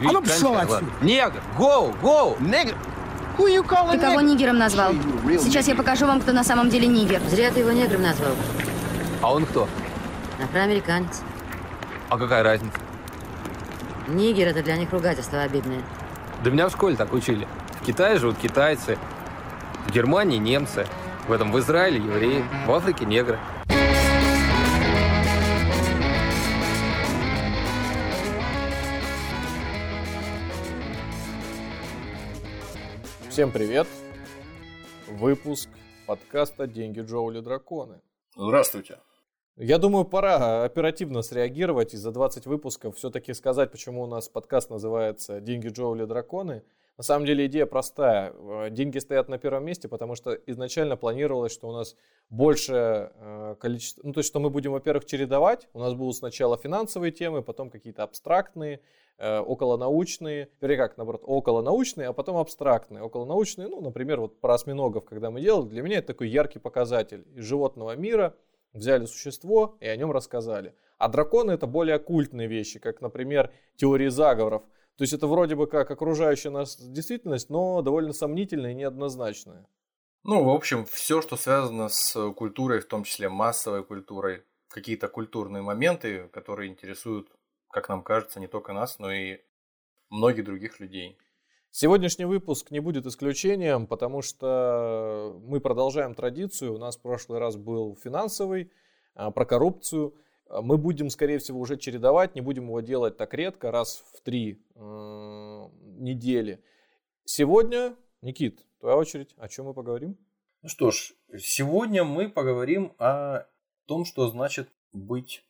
А ну пошел отсюда. Негр, гоу, гоу. Негр. Ты кого nigger? нигером назвал? Сейчас я покажу вам, кто на самом деле нигер. Зря ты его негром назвал. А он кто? Афроамериканец. А какая разница? Нигер это для них ругательство обидное. Да меня в школе так учили. В Китае живут китайцы, в Германии немцы, в этом в Израиле евреи, в Африке негры. Всем привет! Выпуск подкаста «Деньги, Джоули, драконы». Здравствуйте. Я думаю, пора оперативно среагировать и за 20 выпусков все-таки сказать, почему у нас подкаст называется «Деньги, Джоули, драконы». На самом деле идея простая. Э, Деньги стоят на первом месте, потому что изначально планировалось, что у нас больше э, количество... Ну, то есть, что мы будем, во-первых, чередовать. У нас будут сначала финансовые темы, потом какие-то абстрактные, э, околонаучные, вернее как, наоборот, околонаучные, а потом абстрактные. Околонаучные, ну, например, вот про осьминогов, когда мы делали, для меня это такой яркий показатель из животного мира. Взяли существо и о нем рассказали. А драконы это более оккультные вещи, как, например, теории заговоров. То есть это вроде бы как окружающая нас действительность, но довольно сомнительная и неоднозначная. Ну, в общем, все, что связано с культурой, в том числе массовой культурой, какие-то культурные моменты, которые интересуют, как нам кажется, не только нас, но и многих других людей. Сегодняшний выпуск не будет исключением, потому что мы продолжаем традицию. У нас в прошлый раз был финансовый, а, про коррупцию. А, Мы будем, скорее всего, уже чередовать, не будем его делать так редко, раз в три э, недели. Сегодня, Никит, твоя очередь, о чем мы поговорим? Ну что ж, сегодня мы поговорим о том, что значит быть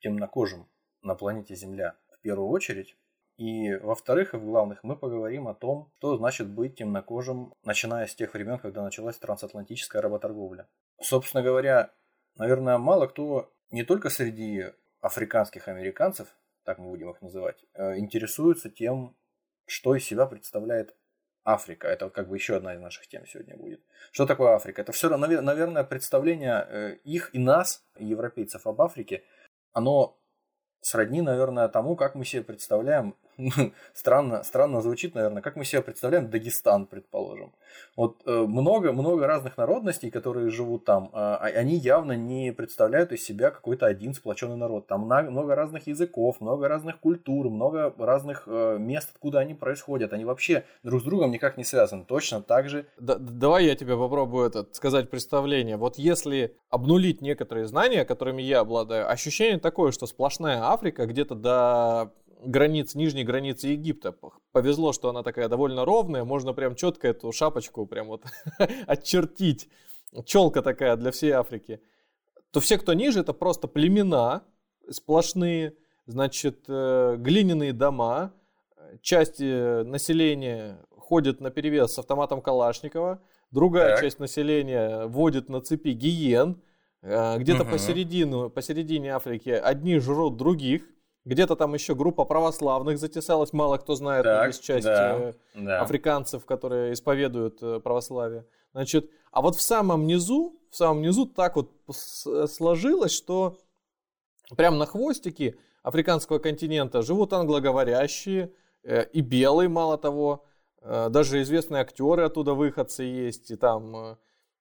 темнокожим на планете Земля в первую очередь. И во-вторых, и в главных, мы поговорим о том, что значит быть темнокожим, начиная с тех времен, когда началась трансатлантическая работорговля. Собственно говоря, наверное, мало кто не только среди африканских американцев, так мы будем их называть, э, интересуется тем, что из себя представляет Африка. Это как бы еще одна из наших тем сегодня будет. Что такое Африка? Это все, наверное, представление э, их и нас, европейцев об Африке, оно сродни, наверное, тому, как мы себе представляем, странно, странно звучит, наверное, как мы себе представляем Дагестан, предположим. Вот много-много э, разных народностей, которые живут там, э, они явно не представляют из себя какой-то один сплоченный народ. Там много разных языков, много разных культур, много разных э, мест, откуда они происходят. Они вообще друг с другом никак не связаны. Точно так же. Да, давай я тебе попробую это сказать представление. Вот если обнулить некоторые знания, которыми я обладаю, ощущение такое, что сплошная Африка где-то до границ, нижней границы Египта. Повезло, что она такая довольно ровная, можно прям четко эту шапочку прям вот отчертить. Челка такая для всей Африки. То все, кто ниже, это просто племена сплошные, значит, э, глиняные дома, части населения ходят на перевес с автоматом Калашникова, другая так. часть населения водит на цепи гиен, где-то угу. посередину, посередине Африки одни жрут других, где-то там еще группа православных затесалась, мало кто знает, так, есть часть да, э, да. африканцев, которые исповедуют э, православие. Значит, а вот в самом низу, в самом низу так вот сложилось, что прямо на хвостике африканского континента живут англоговорящие э, и белые, мало того, э, даже известные актеры оттуда выходцы есть, и там э,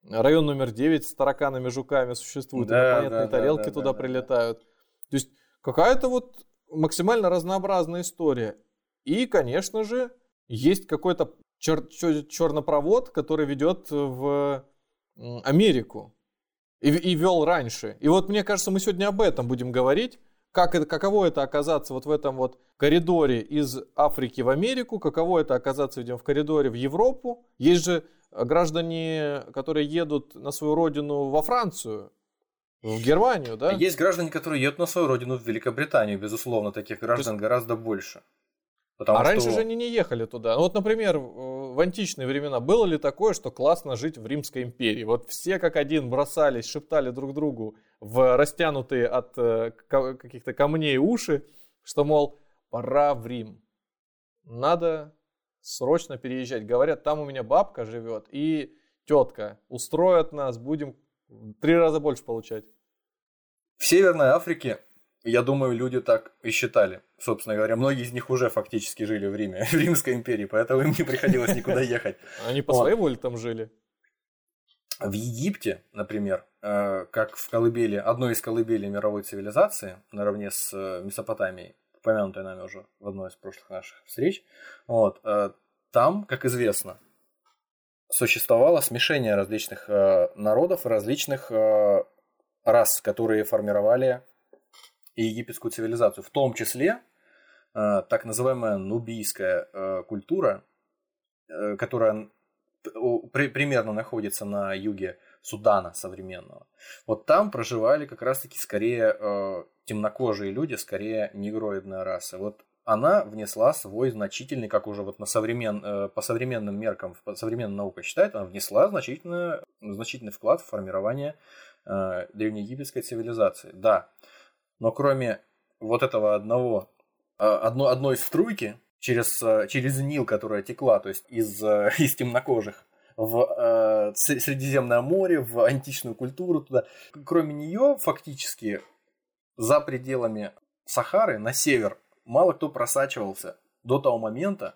район номер 9 с тараканами, жуками существует, да, инопланетные да, тарелки да, туда да, прилетают. Да. То есть какая-то вот максимально разнообразная история. И, конечно же, есть какой-то чер- чер- чернопровод, который ведет в Америку. И, и вел раньше. И вот мне кажется, мы сегодня об этом будем говорить. Как это, каково это оказаться вот в этом вот коридоре из Африки в Америку, каково это оказаться, видимо, в коридоре в Европу. Есть же граждане, которые едут на свою родину во Францию, в Германию, да? Есть граждане, которые едут на свою родину в Великобританию, безусловно, таких граждан есть... гораздо больше. Потому а что... раньше же они не ехали туда. Ну, вот, например, в античные времена было ли такое, что классно жить в Римской империи? Вот все как один бросались, шептали друг другу в растянутые от э, каких-то камней уши, что, мол, пора в Рим. Надо срочно переезжать. Говорят, там у меня бабка живет и тетка. Устроят нас, будем три раза больше получать. В Северной Африке Я думаю, люди так и считали. Собственно говоря, многие из них уже фактически жили в Риме, в Римской империи, поэтому им не приходилось никуда ехать. Они по своей воле там жили. В Египте, например, э, как в колыбели, одной из колыбелей мировой цивилизации, наравне с э, Месопотамией, упомянутой нами уже в одной из прошлых наших встреч, вот, э, там, как известно, существовало смешение различных народов, различных рас, которые формировали египетскую цивилизацию, в том числе э, так называемая нубийская э, культура, э, которая примерно находится на юге Судана современного. Вот там проживали как раз-таки скорее темнокожие люди, скорее негроидная раса. Вот она внесла свой значительный, как уже вот на современ, по современным меркам, по современной наука считает, она внесла значительный, значительный вклад в формирование э, древнеегипетской цивилизации. Да, но кроме вот этого одного, э, одно, одной струйки через, э, через Нил, которая текла, то есть из, э, из темнокожих в э, Средиземное море, в античную культуру туда. Кроме нее, фактически, за пределами Сахары, на север, мало кто просачивался до того момента,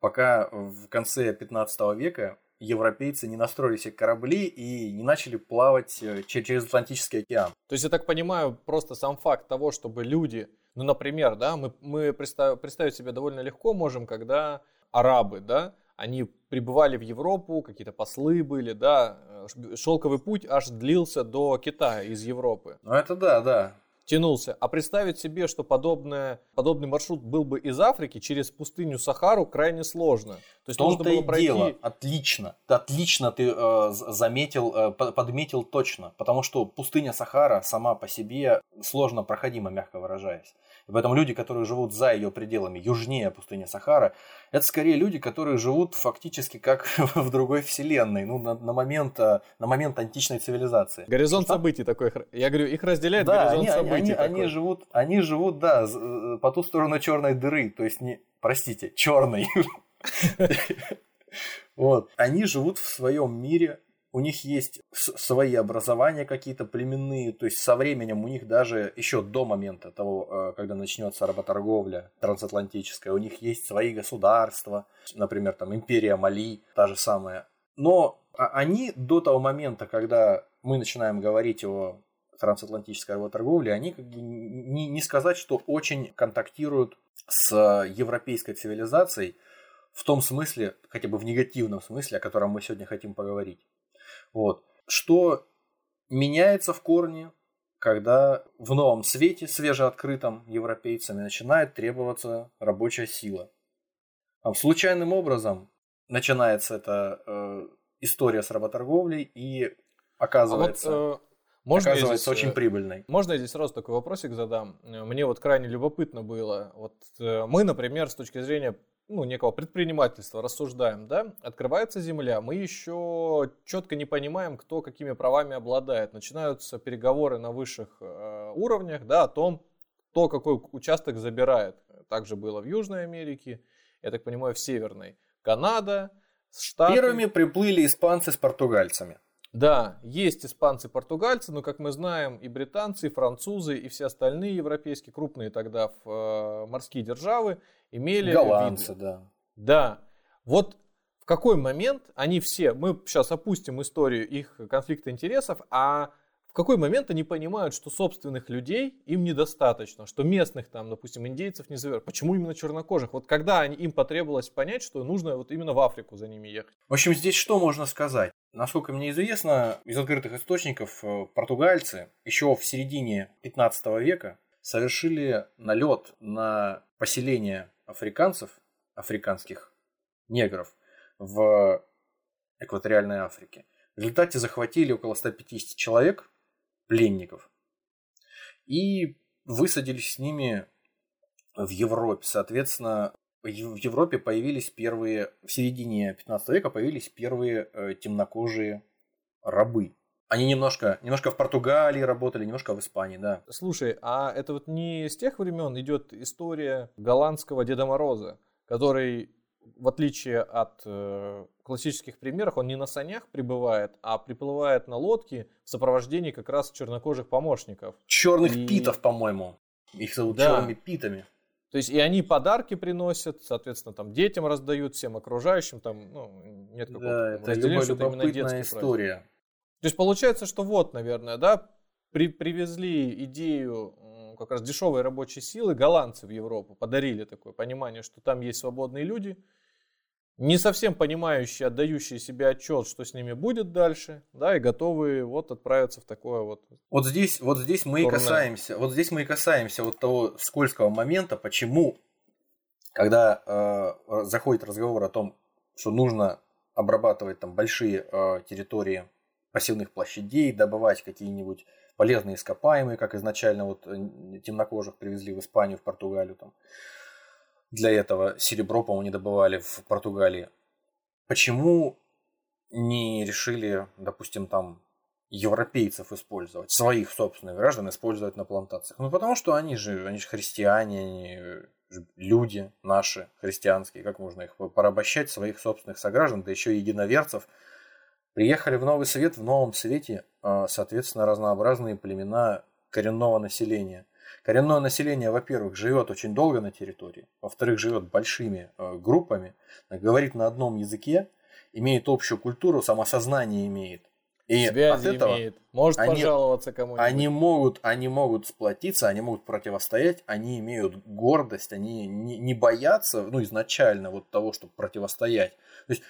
пока в конце 15 века европейцы не настроили себе корабли и не начали плавать э, че- через Атлантический океан. То есть я так понимаю, просто сам факт того, чтобы люди, ну, например, да, мы, мы представ- представить себе довольно легко можем, когда арабы, да, они прибывали в Европу, какие-то послы были, да, э, шелковый путь аж длился до Китая из Европы, Ну это да, да. Тянулся. А представить себе, что подобное, подобный маршрут был бы из Африки через пустыню Сахару, крайне сложно. То есть В нужно было пройти... дело. Отлично. Отлично ты э, заметил, э, по- подметил точно. Потому что пустыня Сахара сама по себе сложно проходима, мягко выражаясь. И поэтому люди, которые живут за ее пределами, южнее пустыни Сахара, это скорее люди, которые живут фактически как в другой вселенной, ну, на, на момент, э, на момент античной цивилизации. Горизонт событий такой. Я говорю, их разделяет Да, горизонт они, событий. они, такой. они живут, они живут, да, э, по ту сторону черной дыры, то есть не, простите, черной. Вот, они живут в своем мире, у них есть свои образования какие-то племенные, то есть со временем у них даже еще до момента того, э, когда начнется работорговля трансатлантическая, у них есть свои государства, например, там империя Мали, та же самая. Но а- они до того момента, когда мы начинаем говорить о трансатлантической работорговле, они как бы не, не сказать, что очень контактируют с европейской цивилизацией в том смысле, хотя бы в негативном смысле, о котором мы сегодня хотим поговорить. Вот. Что меняется в корне, когда в новом свете, свежеоткрытом европейцами, начинает требоваться рабочая сила. Там, случайным образом начинается эта э, история с работорговлей и А вот, оказывается, э, можно оказывается здесь, очень э, прибыльной. Можно я здесь сразу такой вопросик задам? Мне вот крайне любопытно было. Вот э, мы, например, с точки зрения ну, некого предпринимательства рассуждаем, да? Открывается земля, мы еще четко не понимаем, кто какими правами обладает. Начинаются переговоры на высших э, уровнях, да, о том, кто какой участок забирает. Также было в Южной Америке, я так понимаю, в Северной. Канада, Штаты. Первыми приплыли испанцы с португальцами. Да, есть испанцы, португальцы, но, как мы знаем, и британцы, и французы, и все остальные европейские крупные тогда э, морские державы имели Голландцы, виды. да. Да. Вот в какой момент они все, мы сейчас опустим историю их конфликта интересов, а в какой момент они понимают, что собственных людей им недостаточно, что местных там, допустим, индейцев не зовет. Почему именно чернокожих? Вот когда они, им потребовалось понять, что нужно вот именно в Африку за ними ехать. В общем, здесь что можно сказать? Насколько мне известно, из открытых источников, э, португальцы еще в середине 15 века совершили налет на поселение африканцев, африканских негров в экваториальной Африке. В результате захватили около 150 человек, пленников, и высадились с ними в Европе. Соответственно, в Европе появились первые, в середине 15 века появились первые э, темнокожие рабы. Они немножко, немножко в Португалии работали, немножко в Испании, да. Слушай, а это вот не с тех времен идет история голландского Деда Мороза, который, в отличие от э, классических примеров, он не на санях прибывает, а приплывает на лодке в сопровождении как раз чернокожих помощников. Черных И- питов, по-моему. Их зовут Да. черными питами. То есть и они подарки приносят, соответственно, там детям раздают, всем окружающим, там, ну, нет какого-то Да, это детский любопытная праздник. То есть получается, что вот, наверное, да, при, привезли идею как раз дешевой рабочей силы голландцы в Европу, подарили такое понимание, что там есть свободные люди, не совсем понимающие, отдающие себе отчет, что с ними будет дальше, да, и готовые вот отправиться в такое вот. Вот здесь, вот здесь мы и касаемся, вот здесь мы и касаемся вот того скользкого момента, почему, когда э, заходит разговор о том, что нужно обрабатывать там большие э, территории пассивных площадей, добывать какие-нибудь полезные ископаемые, как изначально вот э, темнокожих привезли в Испанию, в Португалию там. Для этого серебро, по-моему, не добывали в Португалии. Почему не решили, допустим, там европейцев использовать, своих собственных граждан использовать на плантациях? Ну, потому что они же, они же христиане, они люди наши, христианские, как можно их порабощать, своих собственных сограждан, да еще и единоверцев. Приехали в Новый Свет, в Новом Свете, а, соответственно, разнообразные племена коренного населения. Коренное население, во-первых, живет очень долго на территории, во-вторых, живет большими э, группами, говорит на одном языке, имеет общую культуру, самосознание имеет. И Связи от этого имеет, может они- пожаловаться кому-нибудь. они могут, они могут сплотиться, они могут противостоять, они имеют гордость, они не, не боятся, ну, изначально вот того, чтобы противостоять. То есть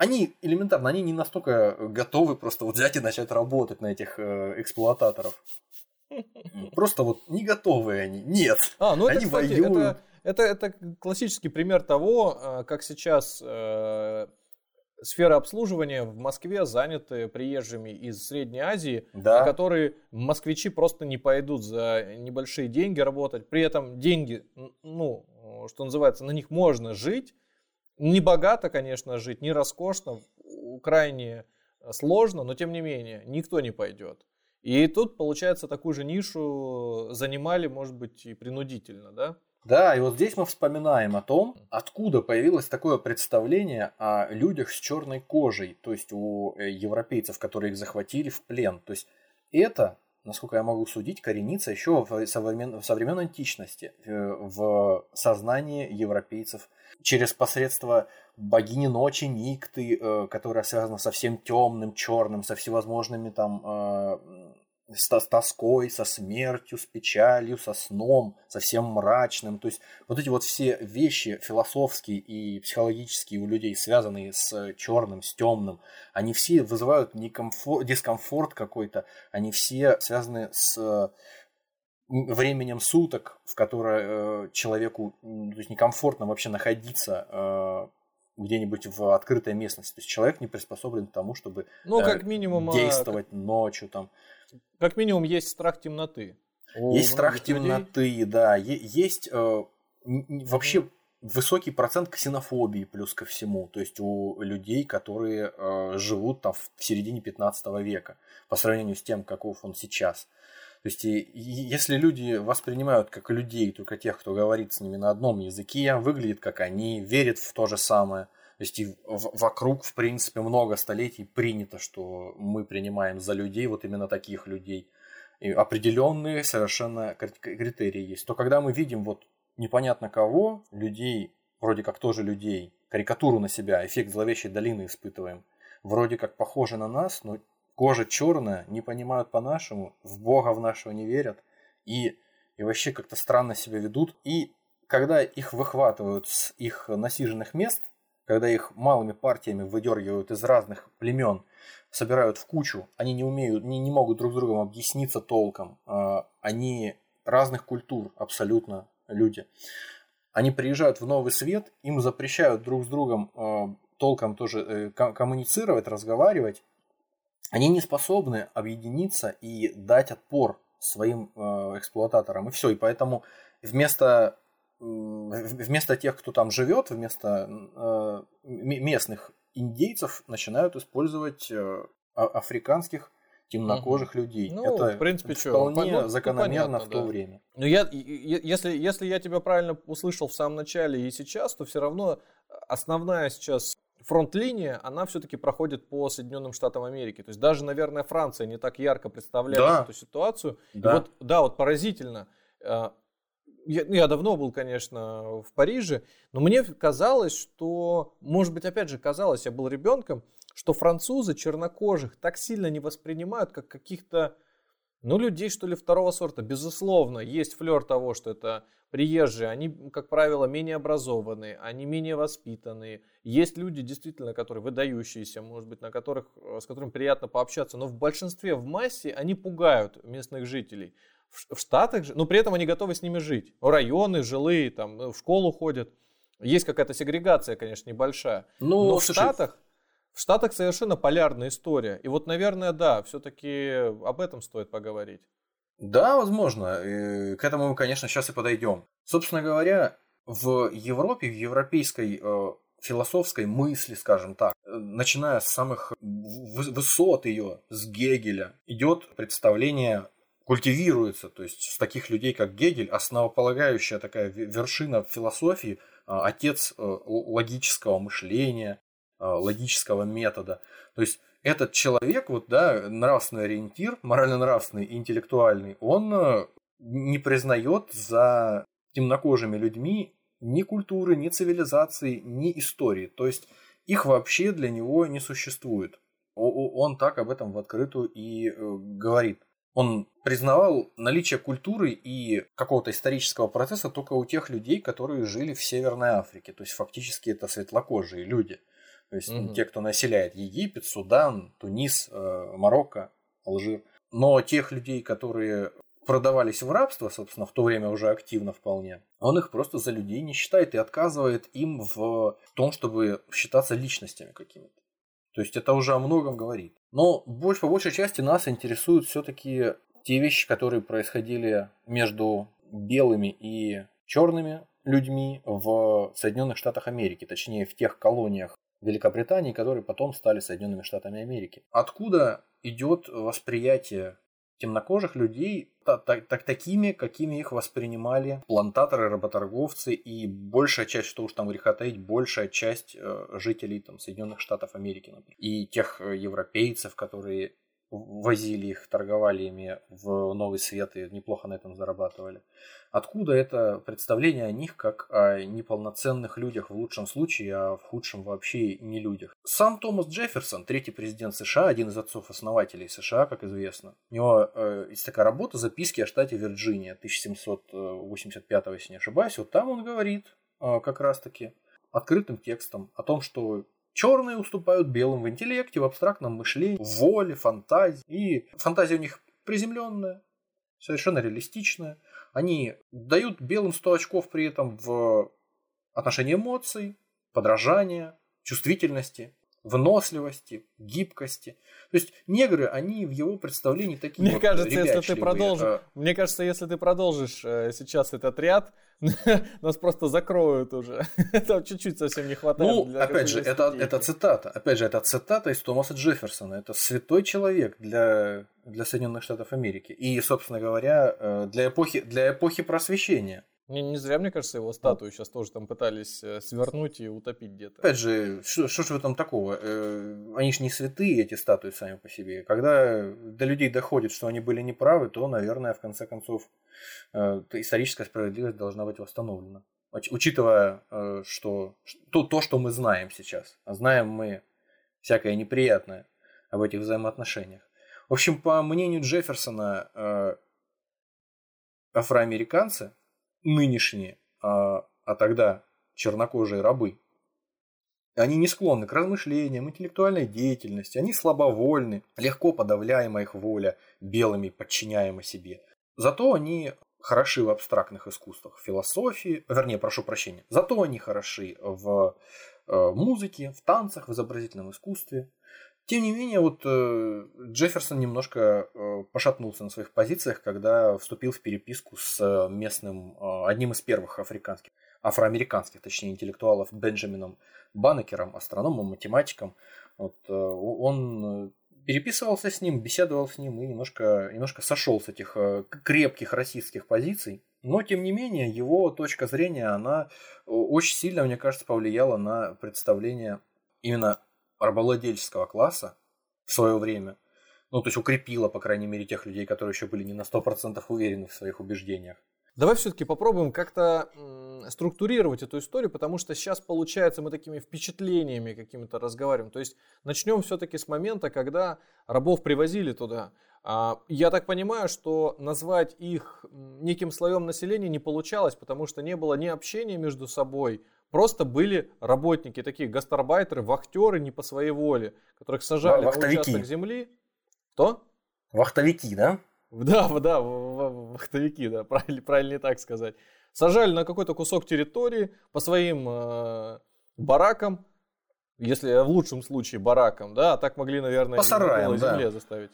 они элементарно, они не настолько готовы просто вот взять и начать работать на этих э, эксплуататоров. Просто вот не готовы они. Нет. А, ну это, Они кстати, воюют. это, это, это классический пример того, э, как сейчас э, сфера обслуживания в Москве заняты приезжими из Средней Азии, на Да. которые москвичи просто не пойдут за небольшие деньги работать. При этом деньги, ну, э, что называется, на них можно жить. Не богато, конечно, жить, не роскошно, крайне э, сложно, но тем не менее, никто не пойдет. И тут, получается, такую же нишу занимали, может быть, и принудительно, да? Да, и вот здесь мы вспоминаем о том, откуда появилось такое представление о людях с черной кожей, то есть у э, европейцев, которые их захватили в плен. То есть это, насколько я могу судить, коренится еще в, современ- в современной античности, э, в сознании европейцев через посредство богини ночи Никты, э, которая связана со всем темным, черным, со всевозможными там э, с, тос- тоской, со смертью, с печалью, со сном, со всем мрачным. То есть вот эти вот все вещи философские и психологические у людей, связанные с черным, с темным, они все вызывают некомфор- дискомфорт какой-то, они все связаны с временем суток, в которое э, человеку то есть некомфортно вообще находиться э, где-нибудь в открытой местности. То есть человек не приспособлен к тому, чтобы Ну, э, как минимум, а, действовать ночью там. Как минимум есть страх темноты. Есть страх многих людей. темноты, да. Е- есть э, вообще высокий процент ксенофобии плюс ко всему. То есть у людей, которые э, живут там в середине 15 века по сравнению с тем, каков он сейчас. То есть, и- и если люди воспринимают как людей только тех, кто говорит с ними на одном языке, выглядит как они, верит в то же самое. То есть и в- вокруг, в принципе, много столетий принято, что мы принимаем за людей вот именно таких людей. И определенные совершенно кри- критерии есть. То когда мы видим вот непонятно кого, людей, вроде как тоже людей, карикатуру на себя, эффект зловещей долины испытываем, вроде как похожи на нас, но кожа черная, не понимают по-нашему, в Бога в нашего не верят и, и вообще как-то странно себя ведут. И когда их выхватывают с их насиженных мест, когда их малыми партиями выдергивают из разных племен, собирают в кучу, они не умеют, не, не могут друг с другом объясниться толком, а, они разных культур абсолютно люди. Они приезжают в новый свет, им запрещают друг с другом э, толком тоже э, ко- коммуницировать, разговаривать. Они не способны объединиться и дать отпор своим э, эксплуататорам. И все. И поэтому вместо, в- вместо тех, кто там живет, вместо э, местных индейцев начинают использовать э, а- африканских темнокожих людей. Ну, Это в принципе, вполне ну, ну, закономерно понятно, в то да. время. Ну, я, если, если я тебя правильно услышал в самом начале и сейчас, то все равно основная сейчас фронт-линия, она все-таки проходит по Соединенным Штатам Америки. То есть даже, наверное, Франция не так ярко представляет Да. эту ситуацию. И Да. вот, да, вот поразительно. э, я, ну, я давно был, конечно, в Париже, но мне казалось, что, может быть, опять же, казалось, я был ребенком, что французы чернокожих так сильно не воспринимают, как каких-то, ну, людей, что ли, второго сорта. Безусловно, есть флер того, что это приезжие, они, как правило, менее образованные, они менее воспитанные. Есть люди, действительно, которые выдающиеся, может быть, на которых, с которыми приятно пообщаться, но в большинстве, в массе, они пугают местных жителей. В, в Штатах же, но при этом они готовы с ними жить. Районы, жилые, там, в школу ходят. Есть какая-то сегрегация, конечно, небольшая. Ну, но в слушай, Штатах в Штатах совершенно полярная история. И вот, наверное, да, все-таки об этом стоит поговорить. Да, возможно. И к этому мы, конечно, сейчас и подойдем. Собственно говоря, в Европе, в европейской э, философской мысли, скажем так, э, начиная с самых высот ее, с Гегеля, идет представление культивируется, то есть с таких людей, как Гегель, основополагающая такая вершина философии, а, отец э, логического мышления, логического метода. То есть этот человек, вот, да, нравственный ориентир, морально-нравственный, интеллектуальный, он э, не признает за темнокожими людьми ни культуры, ни цивилизации, ни истории. То есть их вообще для него не существует. Он так об этом в открытую и э, говорит. Он признавал наличие культуры и какого-то исторического процесса только у тех людей, которые жили в Северной Африке. То есть фактически это светлокожие люди. То есть угу. те, кто населяет Египет, Судан, Тунис, э, Марокко, Алжир. Но тех людей, которые продавались в рабство, собственно, в то время уже активно вполне, он их просто за людей не считает и отказывает им в том, чтобы считаться личностями какими-то. То есть это уже о многом говорит. Но больше, по большей части нас интересуют все-таки те вещи, которые происходили между белыми и черными людьми в Соединенных Штатах Америки, точнее в тех колониях Великобритании, которые потом стали Соединенными Штатами Америки. Откуда идет восприятие темнокожих людей так, так, так, такими, какими их воспринимали плантаторы, работорговцы и большая часть, что уж там греха таить, большая часть э, жителей там, Соединенных Штатов Америки, например, и тех э, европейцев, которые возили их, торговали ими в Новый Свет и неплохо на этом зарабатывали. Откуда это представление о них как о неполноценных людях в лучшем случае, а в худшем вообще не людях? Сам Томас Джефферсон, третий президент США, один из отцов-основателей США, как известно, у него э, есть такая работа «Записки о штате Вирджиния» 1785, если не ошибаюсь. Вот там он говорит э, как раз-таки открытым текстом о том, что Черные уступают белым в интеллекте, в абстрактном мышлении, в воле, фантазии. И фантазия у них приземленная, совершенно реалистичная. Они дают белым 100 очков при этом в отношении эмоций, подражания, чувствительности, выносливости, гибкости. То есть негры, они в его представлении такие Мне вот кажется, если ты продолжишь, а... мне кажется, если ты продолжишь э, сейчас этот ряд, нас просто закроют уже. Там чуть-чуть совсем не хватает. Ну, опять же, это, это цитата. Опять же, это цитата из Томаса Джефферсона. Это святой человек для, для Соединенных Штатов Америки. И, собственно говоря, э, для эпохи, для эпохи просвещения. Не, не зря, мне кажется, его статую сейчас тоже там пытались э, свернуть и утопить где-то. Опять же, что, же в этом такого? Э, они же не святые, эти статуи сами по себе. Когда до людей доходит, что они были неправы, то, наверное, в конце концов, э, историческая справедливость должна быть восстановлена. Учитывая, что то, то, что мы знаем сейчас, а знаем мы всякое неприятное об этих взаимоотношениях. В общем, по мнению Джефферсона, афроамериканцы – нынешние, а, а тогда чернокожие рабы, они не склонны к размышлениям, интеллектуальной деятельности, они слабовольны, легко подавляема их воля, белыми подчиняема себе. Зато они хороши в абстрактных искусствах, философии, вернее, прошу прощения, зато они хороши в э, музыке, в танцах, в изобразительном искусстве. Тем не менее, вот э, Джефферсон немножко э, пошатнулся на своих позициях, когда вступил в переписку с э, местным, одним из первых африканских, афроамериканских, точнее, интеллектуалов Бенджамином Баннекером, астрономом, математиком. Вот, он переписывался с ним, беседовал с ним и немножко, немножко сошел с этих крепких расистских позиций. Но, тем не менее, его точка зрения, она очень сильно, мне кажется, повлияла на представление именно рабовладельческого класса в свое время, ну, то есть укрепила, по крайней мере, тех людей, которые еще были не на 100% уверены в своих убеждениях. Давай все-таки попробуем как-то структурировать эту историю, потому что сейчас получается мы такими впечатлениями какими-то разговариваем. То есть начнем все-таки с момента, когда рабов привозили туда. А, я так понимаю, что назвать их неким слоем населения не получалось, потому что не было ни общения между собой, просто были работники, такие гастарбайтеры, вахтеры не по своей воле, которых сажали Вахтовики. на участок земли. Кто? Вахтовики, да? Да, да, вахтовики, да, правильно, правильно так сказать. Сажали на какой-то кусок территории по своим э, баракам, если в лучшем случае баракам, да, а так могли, наверное, по сараям, на земле да. заставить.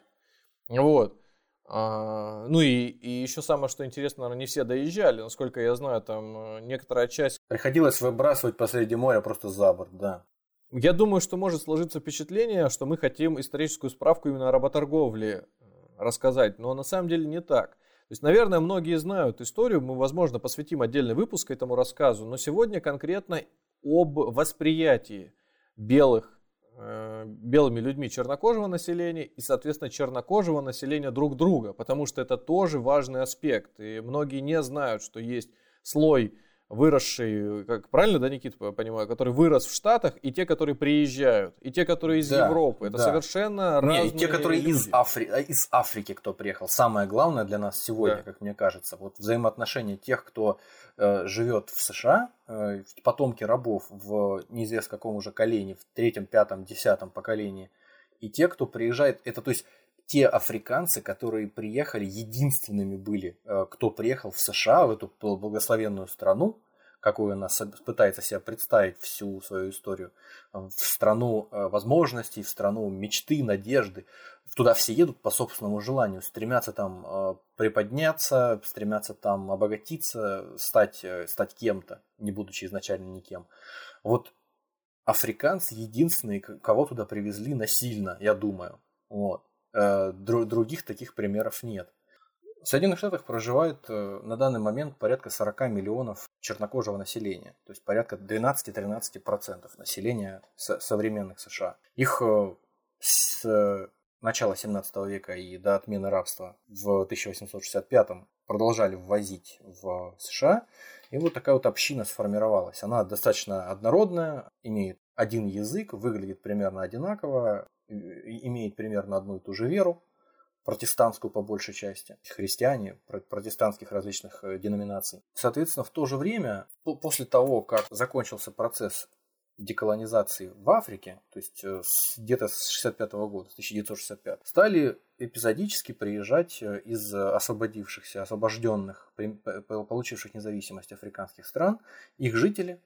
Вот. А, ну и, и еще самое, что интересно, наверное, не все доезжали. Насколько я знаю, там э, некоторая часть... Приходилось выбрасывать посреди моря просто за борт, да. Я думаю, что может сложиться впечатление, что мы хотим историческую справку именно о работорговле э, рассказать, но на самом деле не так. То есть, наверное, многие знают историю, мы, возможно, посвятим отдельный выпуск этому рассказу, но сегодня конкретно об восприятии белых белыми людьми чернокожего населения и, соответственно, чернокожего населения друг друга, потому что это тоже важный аспект. И многие не знают, что есть слой выросший, как правильно, да, Никита, понимаю, который вырос в Штатах, и те, которые приезжают, и те, которые из да, Европы. Это да. совершенно Не, разные те, которые люди. из, Афри... Э, из Африки, кто приехал. Самое главное для нас сегодня, да. как мне кажется, вот взаимоотношения тех, кто э, живет в США, э, потомки рабов в неизвестно каком уже колене, в третьем, пятом, десятом поколении, и те, кто приезжает, это то есть те африканцы, которые приехали, единственными были, э, кто приехал в США, в эту благословенную страну, какую она пытается себя представить всю свою историю, э, в страну э, возможностей, в страну мечты, надежды. Туда все едут по собственному желанию, стремятся там приподняться, стремятся там обогатиться, стать, стать кем-то, не будучи изначально никем. Вот африканцы единственные, кого туда привезли насильно, я думаю. Вот. Э, других таких примеров нет. В Соединенных Штатах проживает э, на данный момент порядка 40 миллионов чернокожего населения, то есть порядка 12-13% населения современных США. Их э, с начала 17 века и до отмены рабства в 1865 продолжали ввозить в США, и вот такая вот община сформировалась. Она достаточно однородная, имеет один язык, выглядит примерно одинаково, имеет примерно одну и ту же веру, протестантскую по большей части, христиане, протестантских различных э, деноминаций. Соответственно, в то же время, после того, как закончился процесс деколонизации в Африке, то есть э, где-то с 65 года, с 1965, стали эпизодически приезжать э, из освободившихся, освобожденных, получивших независимость африканских стран, их жители,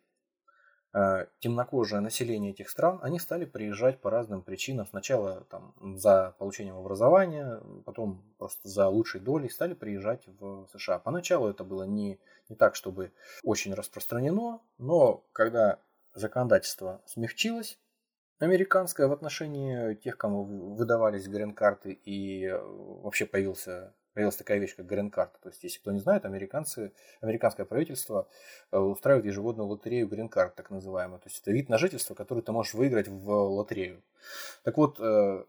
темнокожее население этих стран, они стали приезжать по разным причинам. Сначала там, за получением образования, потом просто за лучшей долей стали приезжать в США. Поначалу это было не, не так, чтобы очень распространено, но когда законодательство смягчилось, американское в отношении тех, кому выдавались грин-карты и э, вообще появился появилась такая вещь, как грин-карта. То есть, если кто не знает, американцы, американское правительство э, устраивает ежегодную лотерею грин-карт, так называемую. То есть, это вид на жительство, который ты можешь выиграть в лотерею. Так вот, э,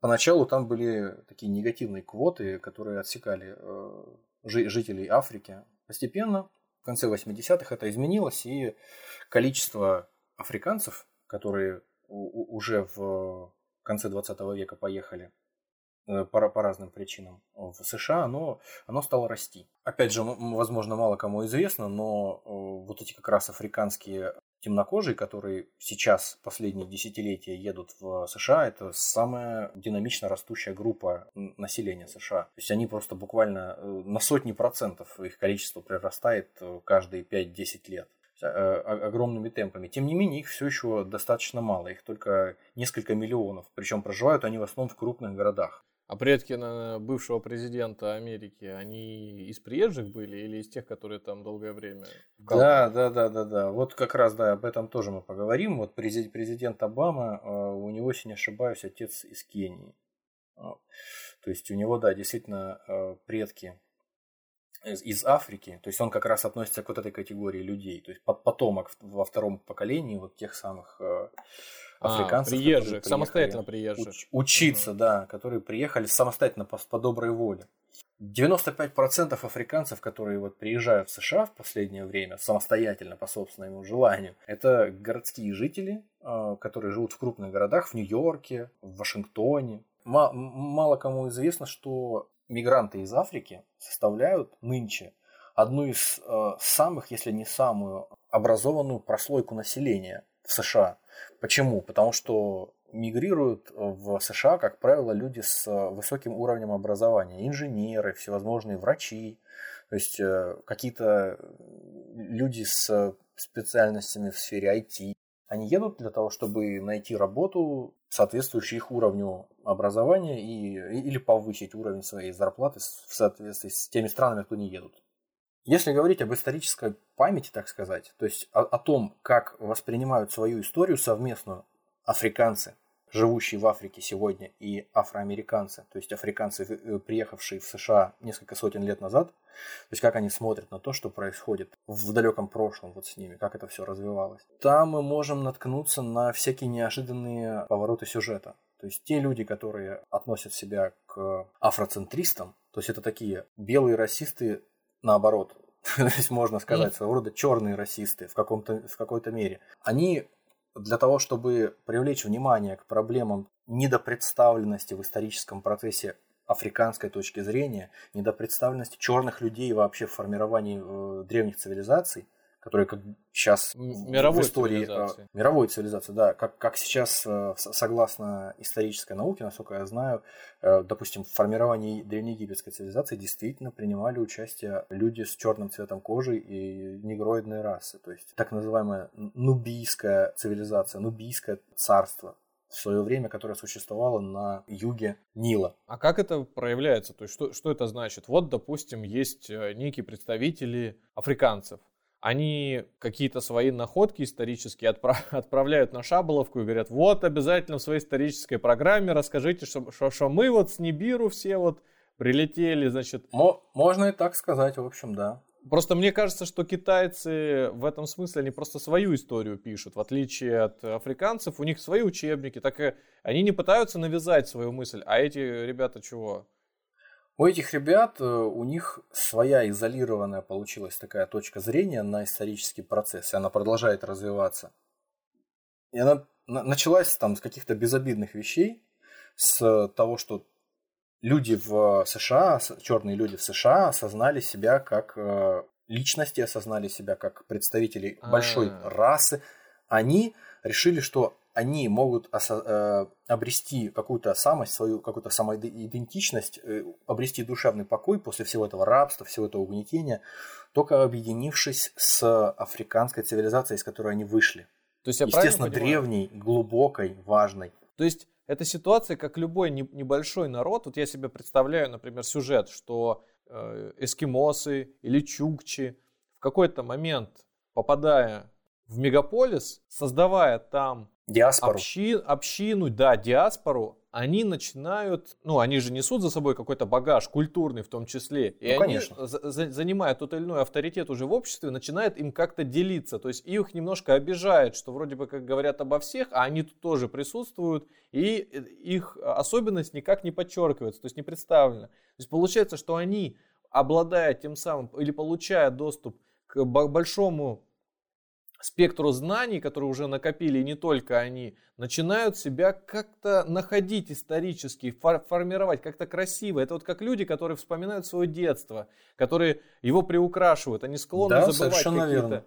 поначалу там были такие негативные квоты, которые отсекали э, жителей Африки. Постепенно, в конце 80-х это изменилось, и количество африканцев, которые уже в конце 20 века поехали по, по разным причинам в США, оно, оно стало расти. Опять же, возможно, мало кому известно, но э, вот эти как раз африканские темнокожие, которые сейчас последние десятилетия едут в США, это самая динамично растущая группа населения США. То есть они просто буквально э, на сотни процентов их количество прирастает каждые 5-10 лет огромными темпами. Тем не менее, их все еще достаточно мало, их только несколько миллионов. Причем проживают они в основном в крупных городах. А предки бывшего президента Америки, они из приезжих были или из тех, которые там долгое время? Да, да, да, да, да. Вот как раз, да, об этом тоже мы поговорим. Вот президент Обама, а, у него, если не ошибаюсь, отец из Кении. А, то есть у него, да, действительно а, предки из, из Африки, то есть он как раз относится к вот этой категории людей, то есть потомок во втором поколении вот тех самых африканцев. А, приезжих, самостоятельно приезжих. Уч, учиться, mm да, которые приехали самостоятельно по, по доброй воле. 95% африканцев, которые вот приезжают в США в последнее время самостоятельно по собственному желанию, это городские жители, а, которые живут в крупных городах, в Нью-Йорке, в Вашингтоне. Мало кому известно, что мигранты из Африки составляют нынче одну из а, самых, если не самую образованную прослойку населения в США. Почему? Потому что мигрируют в США, как правило, люди с э, высоким уровнем образования. Инженеры, всевозможные врачи, то есть э, какие-то люди с специальностями в сфере IT. Они едут для того, чтобы найти работу, соответствующую их уровню образования и, или повысить уровень своей зарплаты в соответствии с теми странами, кто не едут. Если говорить об исторической памяти, так сказать, то есть о, о том, как воспринимают свою историю совместную африканцы, живущие в Африке сегодня, и афроамериканцы, то есть африканцы, э, приехавшие в США несколько сотен лет назад, то есть как они смотрят на то, что происходит в далеком прошлом вот с ними, как это все развивалось. Там мы можем наткнуться на всякие неожиданные повороты сюжета. То есть те люди, которые относят себя к афроцентристам, то есть это такие белые расисты, наоборот, то есть можно сказать, своего рода черные расисты в, каком-то, в какой-то мере, они для того, чтобы привлечь внимание к проблемам недопредставленности в историческом процессе африканской точки зрения, недопредставленности черных людей вообще в формировании э, древних цивилизаций, которые как сейчас мировой в истории цивилизации. Э, мировой цивилизации, да, как, как сейчас э, согласно исторической науке, насколько я знаю, э, допустим, в формировании древнеегипетской цивилизации действительно принимали участие люди с черным цветом кожи и негроидные расы, то есть так называемая нубийская цивилизация, нубийское царство в свое время, которое существовало на юге Нила. А как это проявляется? То есть что, что это значит? Вот, допустим, есть некие представители африканцев, они какие-то свои находки исторические отправ, отправляют на Шаболовку и говорят, вот обязательно в своей исторической программе расскажите, что, что, что мы вот с Нибиру все вот прилетели, значит. Можно и так сказать, в общем, да. Просто мне кажется, что китайцы в этом смысле, они просто свою историю пишут, в отличие от африканцев, у них свои учебники, так и они не пытаются навязать свою мысль, а эти ребята чего? У этих ребят, э, у них своя изолированная получилась такая точка зрения на исторический процесс, и она продолжает развиваться. И она началась там с каких-то безобидных вещей, с того, что люди в США, черные люди в США осознали себя как э, личности, осознали себя как представители большой А-а-а. расы. Они решили, что они могут э, обрести какую-то самость, свою какую-то самоидентичность, э, обрести душевный покой после всего этого рабства, всего этого угнетения, только объединившись с африканской цивилизацией, из которой они вышли. То есть, Естественно, древней, глубокой, важной. То есть, эта ситуация, как любой небольшой народ, вот я себе представляю, например, сюжет, что э, эскимосы или чукчи в какой-то момент, попадая в мегаполис, создавая там Диаспору. Общи, общину, да, диаспору, они начинают, ну, они же несут за собой какой-то багаж, культурный в том числе. И ну, они, за, занимая тот или иной авторитет уже в обществе, начинают им как-то делиться. То есть их немножко обижает, что вроде бы как говорят обо всех, а они тут тоже присутствуют, и их особенность никак не подчеркивается, то есть не представлена. То есть получается, что они, обладая тем самым или получая доступ к большому спектру знаний, которые уже накопили, и не только они, начинают себя как-то находить исторически, фор- формировать как-то красиво. Это вот как люди, которые вспоминают свое детство, которые его приукрашивают, они склонны да, забывать какие-то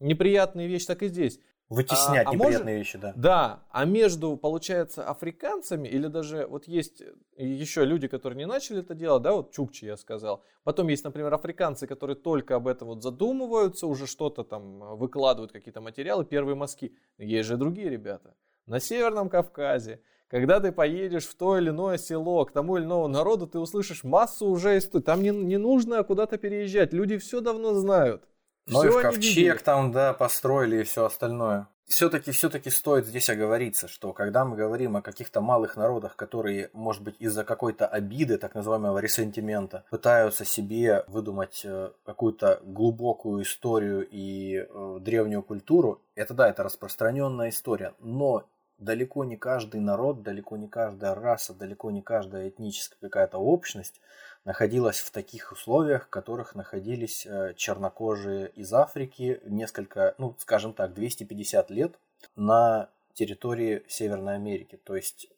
неприятные вещи, так и здесь. Вытеснять а, а неприятные может, вещи, да. Да, а между, получается, африканцами, или даже вот есть еще люди, которые не начали это делать, да, вот Чукчи я сказал. Потом есть, например, африканцы, которые только об этом вот задумываются, уже что-то там выкладывают, какие-то материалы, первые мазки. Есть же другие ребята. На Северном Кавказе, когда ты поедешь в то или иное село, к тому или иному народу, ты услышишь массу уже историй. Там не, не нужно куда-то переезжать, люди все давно знают. Ну и в ковчег там, да, построили и все остальное. Все-таки все-таки стоит здесь оговориться, что когда мы говорим о каких-то малых народах, которые, может быть, из-за какой-то обиды, так называемого ресентимента, пытаются себе выдумать э, какую-то глубокую историю и э, древнюю культуру, это да, это распространенная история, но далеко не каждый народ, далеко не каждая раса, далеко не каждая этническая какая-то общность находилась в таких условиях, в которых находились э, чернокожие из Африки несколько, ну, скажем так, 250 лет на территории Северной Америки. То есть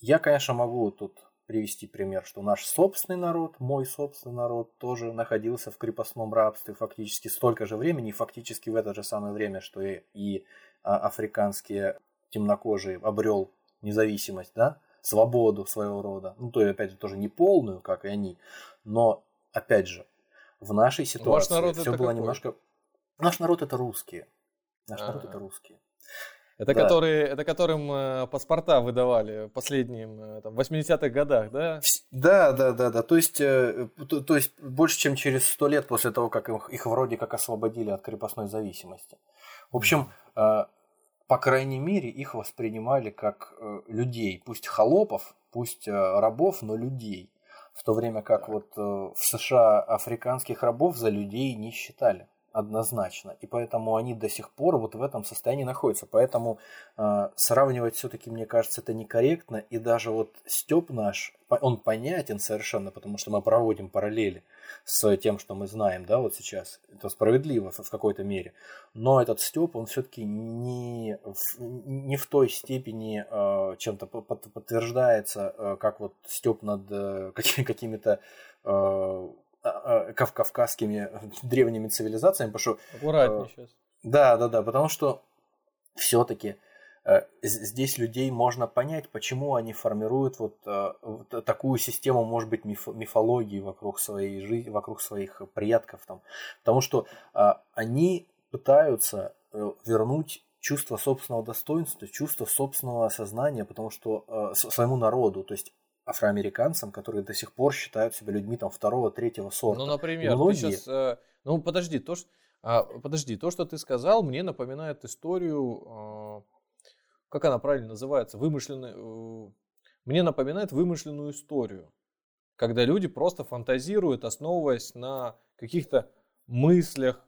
я, конечно, могу тут привести пример, что наш собственный народ, мой собственный народ, тоже находился в крепостном рабстве фактически столько же времени, фактически в это же самое время, что и, и а, африканские темнокожие обрел независимость, да, свободу своего рода. Ну, то есть, опять же, тоже не полную, как и они, но, опять же, в нашей ситуации народ все было какой? немножко... Наш народ это русские. Наш народ Ага. это русские. Это, Да. которые, это которым э, паспорта выдавали в последним э, там, 80-х годах, да? Да, да, да, да. То есть, э, то, то есть больше, чем через сто лет после того, как их, их вроде как освободили от крепостной зависимости. В общем, э, по крайней мере, их воспринимали как э, людей, пусть холопов, пусть э, рабов, но людей. В то время как вот э, в США африканских рабов за людей не считали однозначно. И поэтому они до сих пор вот в этом состоянии находятся. Поэтому э, сравнивать все-таки, мне кажется, это некорректно. И даже вот Степ наш, он понятен совершенно, потому что мы проводим параллели с тем, что мы знаем, да, вот сейчас. Это справедливо в какой-то мере. Но этот Степ, он все-таки не в, не в той степени э, чем-то по- под- подтверждается, э, как вот Степ над э, какими- какими-то э, кав- кавказскими древними цивилизациями, потому что Аккуратнее Э, сейчас. да, да, да, потому что все-таки здесь людей можно понять, почему они формируют вот, э, вот такую систему, может быть, миф- мифологии вокруг своей жизни, вокруг своих предков. Там. Потому что э, они пытаются э, вернуть чувство собственного достоинства, чувство собственного осознания, потому что э, своему народу, то есть афроамериканцам, которые до сих пор считают себя людьми там второго, третьего сорта. Ну, И например, многие- ты сейчас... ну, подожди, то, что, а, подожди, то, что ты сказал, мне напоминает историю, а, как она правильно называется, вымышленную... э, Мне напоминает вымышленную историю, когда люди просто фантазируют, основываясь на каких-то мыслях,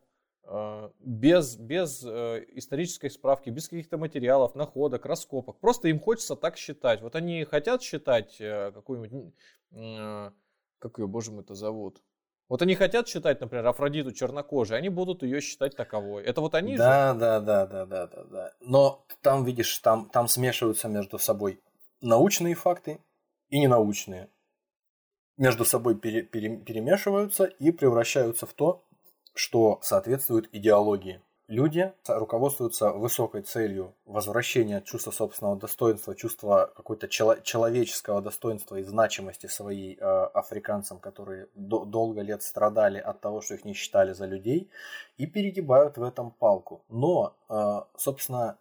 без, без э, исторической справки, без каких-то материалов, находок, раскопок. Просто им хочется так считать. Вот они хотят считать э, какую-нибудь... э, Как ее, боже мой, это зовут? Вот они хотят считать, например, Афродиту чернокожей, они будут ее считать таковой. Это вот они же? Да, да, да, да, да, да, да. Но там, видишь, там, там смешиваются между собой научные факты и ненаучные. Между собой пере- пере- перемешиваются и превращаются в то, что соответствует идеологии. Люди руководствуются высокой целью возвращения чувства собственного достоинства, чувства какой-то чело- человеческого достоинства и значимости своей э, африканцам, которые до- долго лет страдали от того, что их не считали за людей, и перегибают в этом палку. Но, э, собственно,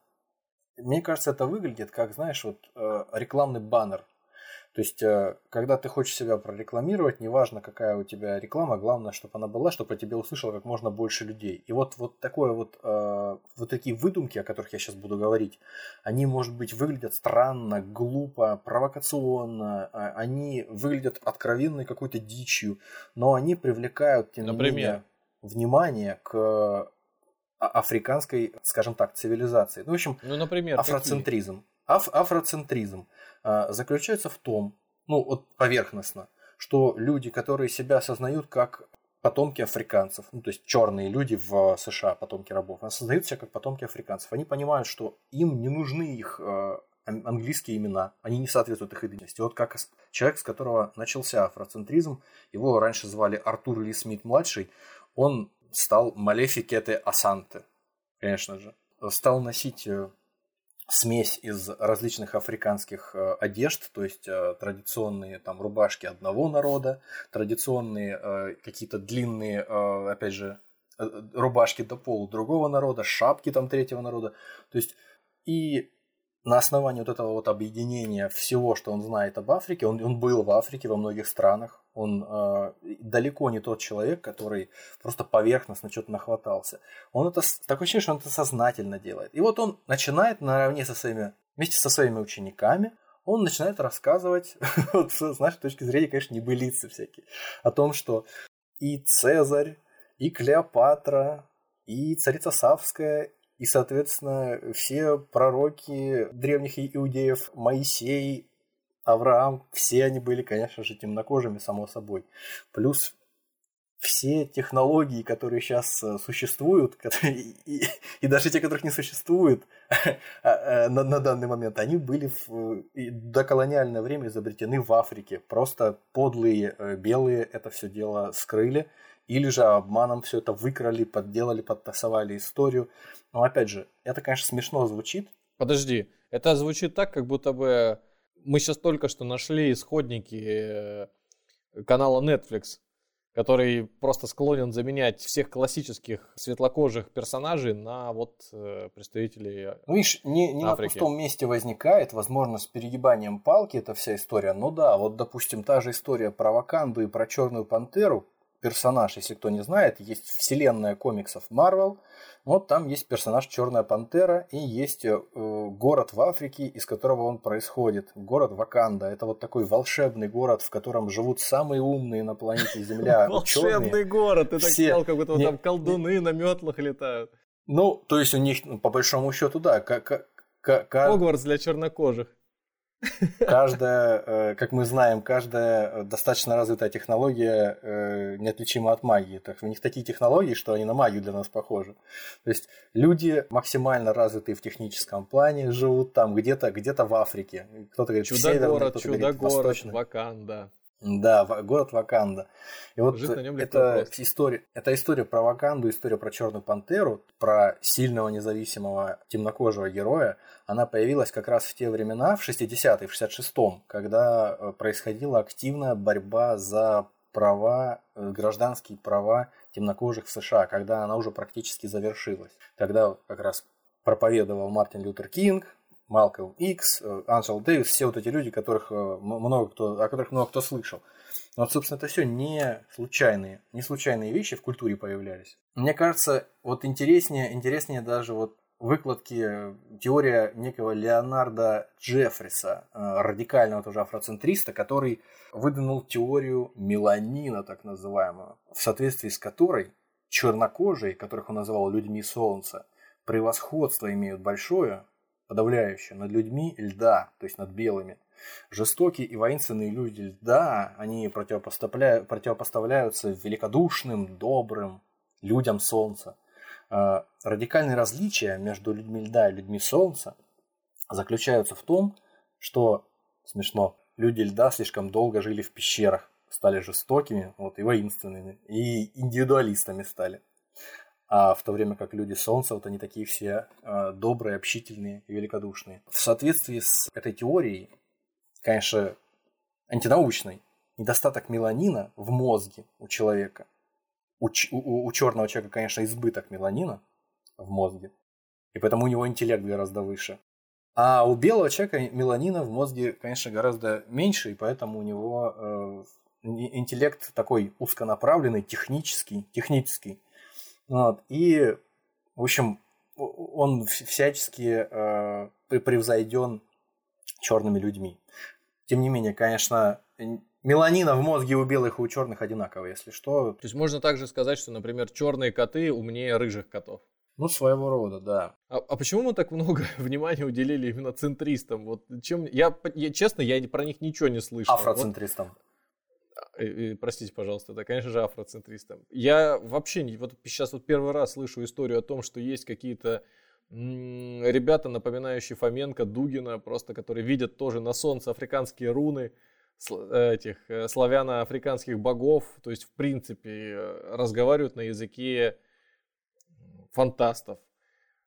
мне кажется, это выглядит как, знаешь, вот э, рекламный баннер. То есть, э, когда ты хочешь себя прорекламировать, неважно, какая у тебя реклама, главное, чтобы она была, чтобы о тебе услышало как можно больше людей. И вот, вот такое вот, э, вот такие выдумки, о которых я сейчас буду говорить, они, может быть, выглядят странно, глупо, провокационно, а они выглядят откровенной какой-то дичью, но они привлекают, тем не Например? менее, внимание к а- африканской, скажем так, цивилизации. Ну, в общем, Ну, например, какие? Аф- афроцентризм а, заключается в том, ну вот поверхностно, что люди, которые себя осознают как потомки африканцев, ну то есть черные люди в США, потомки рабов, осознают себя как потомки африканцев. Они понимают, что им не нужны их э, ан- английские имена, они не соответствуют их идентичности. Вот как человек, с которого начался афроцентризм, его раньше звали Артур Ли Смит младший, он стал Малефикете Асанте, конечно же, стал носить э, смесь из различных африканских э, одежд, то есть э, традиционные там рубашки одного народа, традиционные э, какие-то длинные, опять же, рубашки до полу другого народа, шапки там третьего народа, то есть и на основании вот этого вот объединения всего, что он знает об Африке, он, он был в Африке во многих странах, он э, далеко не тот человек, который просто поверхностно что-то нахватался. Он это, такое ощущение, что он это сознательно делает. И вот он начинает наравне со своими, вместе со своими учениками, он начинает рассказывать, вот, с нашей точки зрения, конечно, небылицы всякие, о том, что и Цезарь, и Клеопатра, и царица Савская, и, соответственно, все пророки древних иудеев, Моисей, Авраам, все они были, конечно же, темнокожими, само собой. Плюс все технологии, которые сейчас э, существуют, которые, и, и даже те, которых не существует а, а, на, на данный момент, они были в доколониальное время изобретены в Африке. Просто подлые э, белые это все дело скрыли, или же обманом все это выкрали, подделали, подтасовали историю. Но опять же, это, конечно, смешно звучит. Подожди, это звучит так, как будто бы мы сейчас только что нашли исходники э, канала Netflix который просто склонен заменять всех классических светлокожих персонажей на вот э, представителей Ну, видишь, не, не Африки. на пустом месте возникает, возможно, с перегибанием палки эта вся история. Ну да, вот, допустим, та же история про Ваканду и про Черную Пантеру, персонаж, если кто не знает, есть вселенная комиксов Marvel. Вот там есть персонаж Черная Пантера и есть э, город в Африке, из которого он происходит. Город Ваканда. Это вот такой волшебный город, в котором живут самые умные на планете Земля Волшебный город, ты так сказал, как будто там колдуны на метлах летают. Ну, то есть у них, ну, по большому счету, да. Хогвартс для чернокожих. Каждая, э, как мы знаем, каждая достаточно развитая технология э, неотличима от магии. Так у них такие технологии, что они на магию для нас похожи. То есть люди максимально развитые в техническом плане живут там где-то где то в Африке. Кто-то говорит, чудо-город, чудо-город, Ваканда. Да, город Ваканда. И вот это история, это история про Ваканду, история про Черную Пантеру, про сильного независимого темнокожего героя. Она появилась как раз в те времена, в 60-е, в 66-м, когда э, происходила активная борьба за права, э, гражданские права темнокожих в США, когда она уже практически завершилась. Тогда как раз проповедовал Мартин Лютер Кинг, Малкольм Икс, э, Анджел Дэвис, все вот эти люди, которых э, много кто, о которых много кто слышал. Но, собственно, это все не случайные, не случайные вещи в культуре появлялись. Мне кажется, вот интереснее, интереснее даже вот выкладки э, теория некого Леонарда Джеффриса, радикального тоже афроцентриста, который выдвинул теорию меланина, так называемую, в соответствии с которой чернокожие, которых он называл людьми солнца, превосходство имеют большое подавляющее над людьми льда, то есть над белыми. Жестокие и воинственные люди льда, они противопоставляют, противопоставляются великодушным, добрым людям солнца. А, радикальные различия между людьми льда и людьми солнца заключаются в том, что, смешно, люди льда слишком долго жили в пещерах, стали жестокими вот, и воинственными, и индивидуалистами стали а в то время как люди Солнца, вот они такие все э, добрые, общительные и великодушные. В соответствии с этой теорией, конечно, антинаучной, недостаток меланина в мозге у человека, у, у, у черного человека, конечно, избыток меланина в мозге, и поэтому у него интеллект гораздо выше. А у белого человека меланина в мозге, конечно, гораздо меньше, и поэтому у него э, интеллект такой узконаправленный, технический, технический. Вот. И, в общем, он всячески э, превзойден черными людьми. Тем не менее, конечно, меланина в мозге у белых и у черных одинаково, если что. То есть можно также сказать, что, например, черные коты умнее рыжих котов. Ну, своего рода, да. А, а почему мы так много внимания уделили именно центристам? Вот чем я, я честно, я про них ничего не слышал. Афроцентристам. Вот, простите, пожалуйста, да, конечно же, афроцентристом. Я вообще не, вот сейчас вот первый раз слышу историю о том, что есть какие-то ребята, напоминающие Фоменко, Дугина, просто которые видят тоже на солнце африканские руны этих э, славяно-африканских богов, то есть, в принципе, э, разговаривают на языке фантастов.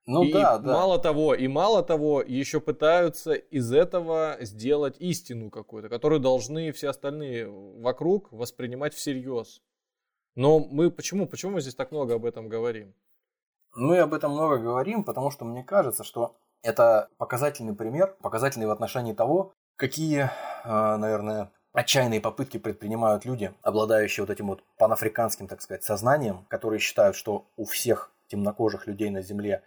Ну и да, да. Мало того, и мало того, еще пытаются из этого сделать истину какую-то, которую должны все остальные вокруг воспринимать всерьез. Но мы почему, почему мы здесь так много об этом говорим? Мы об этом много говорим, потому что мне кажется, что это показательный пример, показательный в отношении того, какие, а, наверное, отчаянные попытки предпринимают люди, обладающие вот этим вот панафриканским, так сказать, сознанием, которые считают, что у всех темнокожих людей на Земле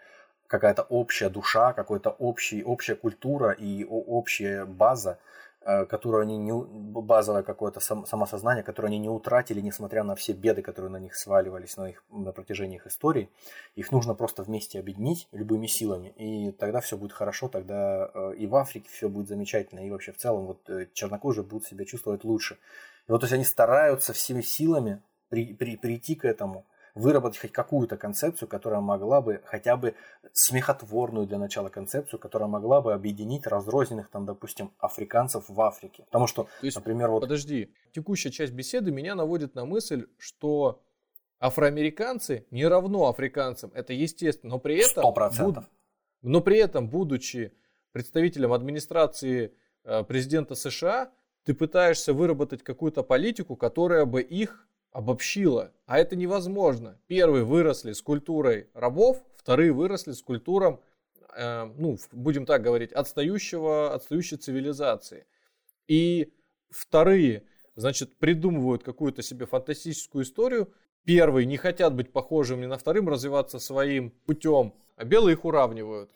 какая-то общая душа, какая-то общий, общая культура и общая база, э, которую они не, базовое какое-то сам, самосознание, которое они не утратили, несмотря на все беды, которые на них сваливались на, их, на протяжении их истории. Их нужно просто вместе объединить любыми силами, и тогда все будет хорошо, тогда э, и в Африке все будет замечательно, и вообще в целом вот э, чернокожие будут себя чувствовать лучше. И вот то есть они стараются всеми силами при, при, прийти к этому, выработать хоть какую-то концепцию, которая могла бы, хотя бы смехотворную для начала концепцию, которая могла бы объединить разрозненных, там, допустим, африканцев в Африке. Потому что, То есть, например, вот... Подожди, текущая часть беседы меня наводит на мысль, что афроамериканцы не равно африканцам. Это естественно, но при этом... Сто процентов. Но при этом, будучи представителем администрации э, президента США, ты пытаешься выработать какую-то политику, которая бы их обобщила. А это невозможно. Первые выросли с культурой рабов, вторые выросли с культуром, э, ну, будем так говорить, отстающего, отстающей цивилизации. И вторые, значит, придумывают какую-то себе фантастическую историю. Первые не хотят быть похожими на вторым, развиваться своим путем, а белые их уравнивают.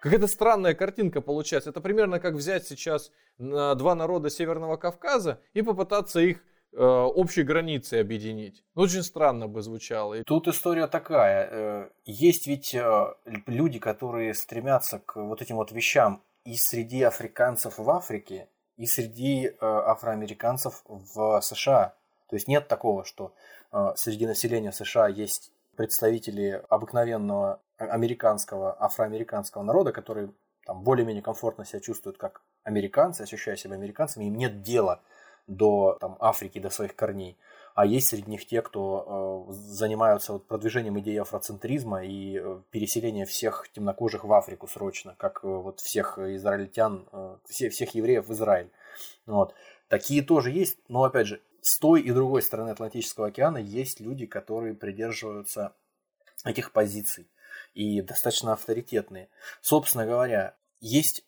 Какая-то странная картинка получается. Это примерно как взять сейчас два народа Северного Кавказа и попытаться их общей границей объединить. Очень странно бы звучало. Тут история такая. э, Есть ведь э, люди, которые стремятся к вот этим вот вещам и среди африканцев в Африке, и среди э, афроамериканцев в США. То есть нет такого, что э, среди населения США есть представители обыкновенного американского, афроамериканского народа, которые там более-менее комфортно себя чувствуют как американцы, ощущая себя американцами, им нет дела до там, Африки, до своих корней. А есть среди них те, кто э, занимаются вот, продвижением идеи афроцентризма и э, переселения всех темнокожих в Африку срочно, как э, вот всех израильтян, э, все, всех евреев в Израиль. Вот. Такие тоже есть, но опять же, с той и другой стороны Атлантического океана есть люди, которые придерживаются этих позиций и достаточно авторитетные. Собственно говоря, есть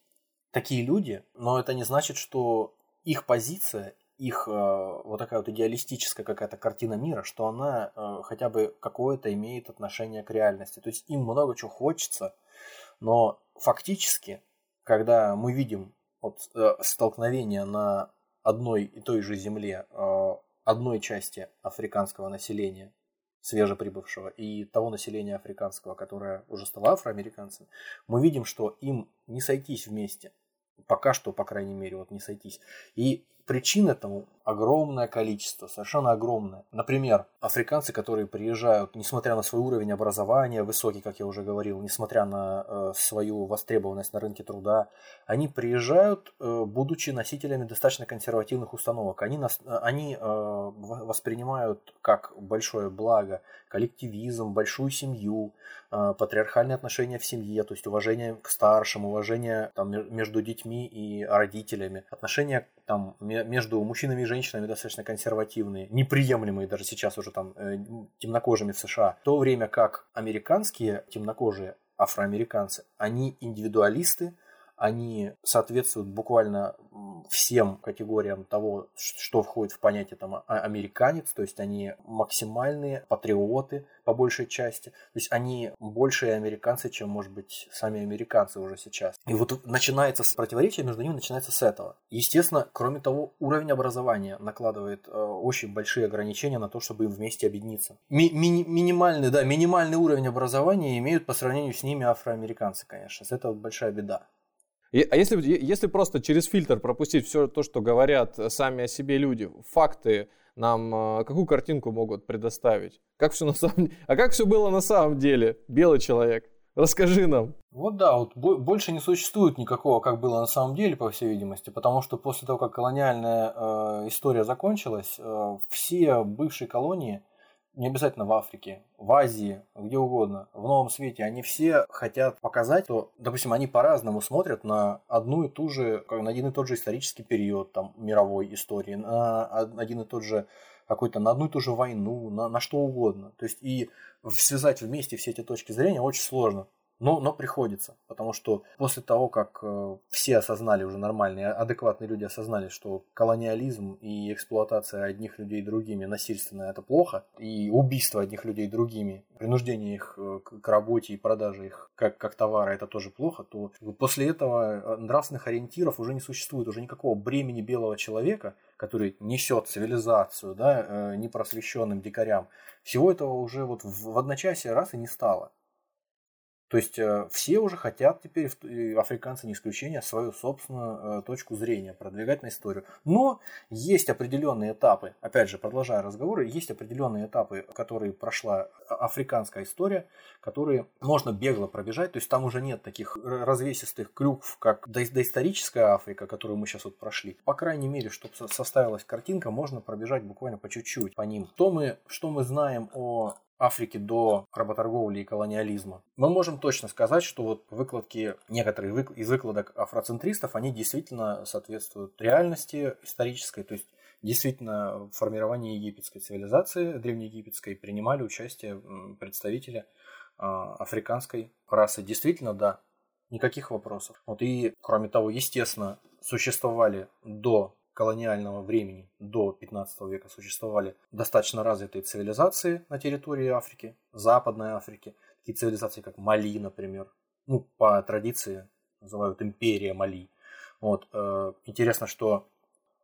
такие люди, но это не значит, что их позиция, их э, вот такая вот идеалистическая какая-то картина мира, что она э, хотя бы какое-то имеет отношение к реальности. То есть им много чего хочется, но фактически, когда мы видим вот, э, столкновение на одной и той же земле одной части африканского населения, свежеприбывшего, и того населения африканского, которое уже стало афроамериканцами, мы видим, что им не сойтись вместе. Пока что, по крайней мере, вот не сойтись. И причин этому огромное количество, совершенно огромное. Например, африканцы, которые приезжают, несмотря на свой уровень образования высокий, как я уже говорил, несмотря на э, свою востребованность на рынке труда, они приезжают, э, будучи носителями достаточно консервативных установок. Они, нас, они э, воспринимают как большое благо коллективизм, большую семью, э, патриархальные отношения в семье, то есть уважение к старшим, уважение там, между детьми и родителями, отношения там, между мужчинами и женщинами достаточно консервативные, неприемлемые даже сейчас уже там э, темнокожими в США, в то время как американские темнокожие афроамериканцы, они индивидуалисты, они соответствуют буквально всем категориям того, что входит в понятие там, а, американец, то есть они максимальные патриоты по большей части, то есть они большие американцы, чем, может быть, сами американцы уже сейчас. И вот начинается с противоречия между ними, начинается с этого. Естественно, кроме того, уровень образования накладывает э, очень большие ограничения на то, чтобы им вместе объединиться. Ми- ми- минимальный, да, минимальный уровень образования имеют по сравнению с ними афроамериканцы, конечно. Это большая беда. И, а если, если просто через фильтр пропустить все то, что говорят сами о себе люди, факты нам э, какую картинку могут предоставить? Как все на самом А как все было на самом деле, белый человек? Расскажи нам. Вот да, вот больше не существует никакого, как было на самом деле, по всей видимости, потому что после того, как колониальная э, история закончилась, э, все бывшие колонии не обязательно в Африке, в Азии, где угодно, в новом свете, они все хотят показать, что, допустим, они по-разному смотрят на одну и ту же, на один и тот же исторический период там, мировой истории, на один и тот же какой-то, на одну и ту же войну, на, на что угодно. То есть и связать вместе все эти точки зрения очень сложно. Но, но приходится, потому что после того, как э, все осознали, уже нормальные, адекватные люди осознали, что колониализм и эксплуатация одних людей другими насильственная это плохо, и убийство одних людей другими, принуждение их э, к работе и продаже их как, как товара это тоже плохо, то после этого э, нравственных ориентиров уже не существует, уже никакого бремени белого человека, который несет цивилизацию, да, непросвещенным дикарям. Всего этого уже вот в одночасье раз и не стало. То есть э, все уже хотят теперь, африканцы не исключение, свою собственную э, точку зрения продвигать на историю. Но есть определенные этапы, опять же, продолжая разговоры, есть определенные этапы, которые прошла африканская история, которые можно бегло пробежать. То есть там уже нет таких развесистых клюкв, как доисторическая Африка, которую мы сейчас вот прошли. По крайней мере, чтобы составилась картинка, можно пробежать буквально по чуть-чуть по ним. Что мы, что мы знаем о Африки до работорговли и колониализма, мы можем точно сказать, что вот выкладки, некоторые из выкладок афроцентристов, они действительно соответствуют реальности исторической, то есть действительно в формировании египетской цивилизации, древнеегипетской, принимали участие представители а, африканской расы. Действительно, да, никаких вопросов. Вот и, кроме того, естественно, существовали до колониального времени до 15 века существовали достаточно развитые цивилизации на территории Африки, Западной Африки, такие цивилизации, как Мали, например, ну, по традиции называют империя Мали. Вот. Э, интересно, что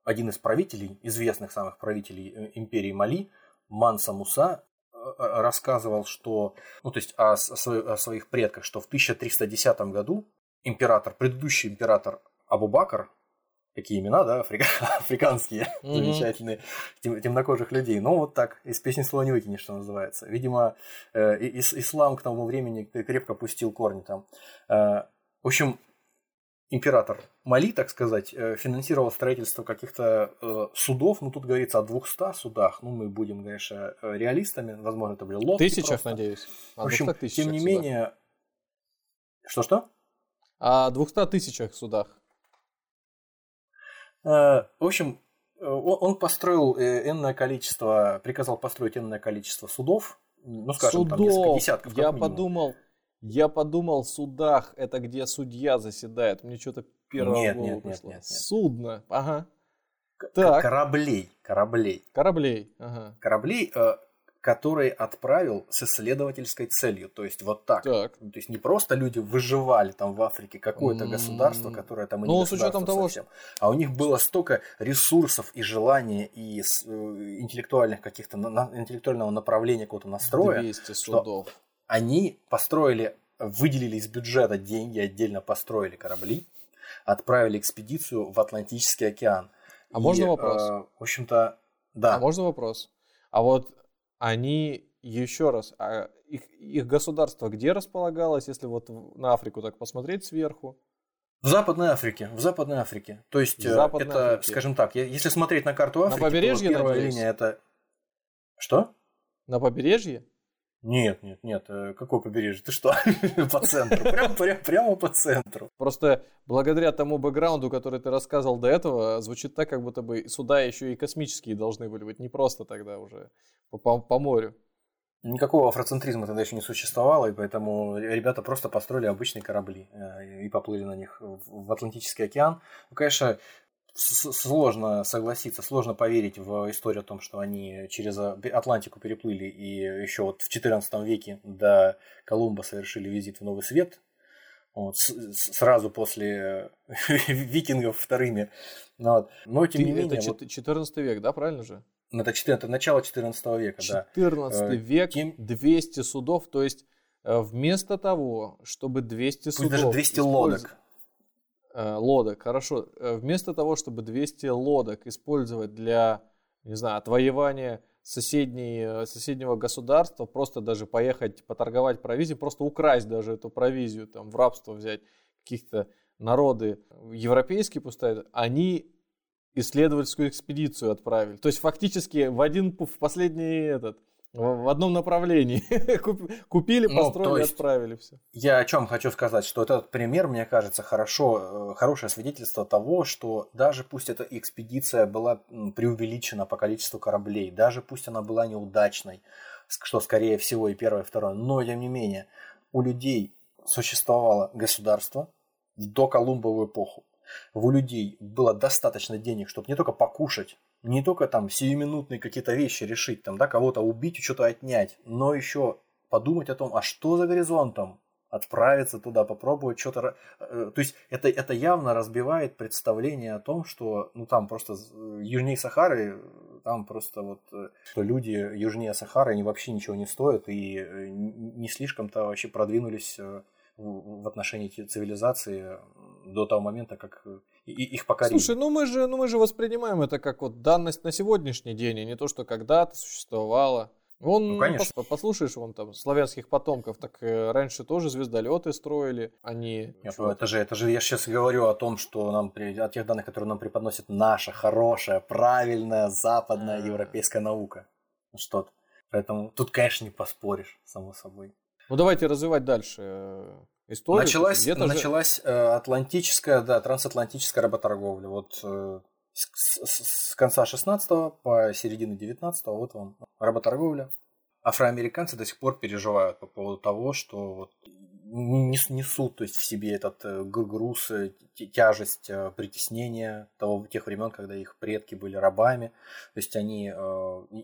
один из правителей, известных самых правителей э, империи Мали, Манса Муса, э, рассказывал, что, ну, то есть о, о своих предках, что в 1310 году император, предыдущий император Абу-Бакр, какие имена, да, африка, африканские, mm-hmm. замечательные, тем, темнокожих людей. Ну, вот так, из песни слова не выкинешь, что называется. Видимо, э, ис, ислам к тому времени крепко пустил корни там. Э, в общем, император Мали, так сказать, э, финансировал строительство каких-то э, судов, ну, тут говорится о 200 судах, ну, мы будем, конечно, э, реалистами, возможно, это были лодки Тысячах, просто. надеюсь. В общем, тем не менее... Что-что? О 200 тысячах судах. Э, в общем, э, он построил э, энное количество, приказал построить энное количество судов, ну, скажем, судов. там несколько десятков. Я подумал, я подумал, судах это где судья заседает. Мне что-то первое нет, нет. Нет, нет, нет. Судно, ага. Так. Кораблей, кораблей. Кораблей, ага. Кораблей, который отправил с исследовательской целью. То есть вот так. так. То есть не просто люди выживали там в Африке какое-то mm-hmm. государство, которое там и ну, не с учетом того, совсем, что... а у них было столько ресурсов и желания и э, интеллектуальных каких-то на, интеллектуального направления какого-то настроя, 200 судов. что они построили, выделили из бюджета деньги, отдельно построили корабли, отправили экспедицию в Атлантический океан. А и, можно вопрос? Э, в общем-то, да. А можно вопрос? А вот они еще раз, а их, их государство где располагалось, если вот на Африку так посмотреть сверху? В Западной Африке, в Западной Африке. То есть э, Западной это, Африке. скажем так, если смотреть на карту Африки, на побережье, то первая надеюсь? линия это что? На побережье? Нет, нет, нет. Э, какое побережье? Ты что? По центру. Прямо, прямо, прямо по центру. Просто благодаря тому бэкграунду, который ты рассказывал до этого, звучит так, как будто бы суда еще и космические должны были быть. Не просто тогда уже по, по, по морю. Никакого афроцентризма тогда еще не существовало, и поэтому ребята просто построили обычные корабли э, и поплыли на них в Атлантический океан. Ну, конечно, сложно согласиться, сложно поверить в историю о том, что они через Атлантику переплыли и еще вот в XIV веке до Колумба совершили визит в Новый Свет, вот, сразу после викингов вторыми. Ну вот. Но тем Ты, не менее... Это вот, 14 век, да, правильно же? Ну, это, 14, это начало 14 века, 14 да. 14 э, век, тем... 200 судов, то есть э, вместо того, чтобы 200 Пусть судов... даже 200 лодок Э, лодок, хорошо. Э, вместо того, чтобы 200 лодок использовать для, не знаю, отвоевания соседней, э, соседнего государства, просто даже поехать поторговать провизией, просто украсть даже эту провизию, там, в рабство взять каких-то народы европейские пустые, они исследовательскую экспедицию отправили. То есть фактически в один в последний этот в одном направлении. Купили, ну, построили, ну, отправили все. Я о чем хочу сказать, что этот пример, мне кажется, хорошо, э, хорошее свидетельство того, что даже пусть эта экспедиция была преувеличена по количеству кораблей, даже пусть она была неудачной, что скорее всего и первое, и второе, но тем не менее у людей существовало государство в доколумбовую эпоху. У людей было достаточно денег, чтобы не только покушать, не только там сиюминутные какие-то вещи решить, там, да, кого-то убить, что-то отнять, но еще подумать о том, а что за горизонтом, отправиться туда, попробовать что-то. Э, то есть это, это явно разбивает представление о том, что ну там просто южнее Сахары, там просто вот э, что люди южнее Сахары, они вообще ничего не стоят и э, не слишком-то вообще продвинулись в отношении цивилизации до того момента, как их покорили. Слушай, ну мы же, ну мы же воспринимаем это как вот данность на сегодняшний день, а не то, что когда-то существовало. Вон, ну, конечно. послушаешь, вон там славянских потомков, так э, раньше тоже звездолеты строили, они... Нет, ну, это же, это же я сейчас говорю о том, что нам, о тех данных, которые нам преподносит наша хорошая, правильная, западная, А-а-а. европейская наука. Ну что -то. Поэтому тут, конечно, не поспоришь, само собой. Ну давайте развивать дальше э, историю. Началась, началась же... Э, атлантическая, да, трансатлантическая работорговля. Вот с, с, с конца 16 по середину 19 вот вам работорговля. Афроамериканцы до сих пор переживают по поводу того, что вот несут то есть, в себе этот э, груз, э, тяжесть э, притеснения того, тех времен, когда их предки были рабами. То есть они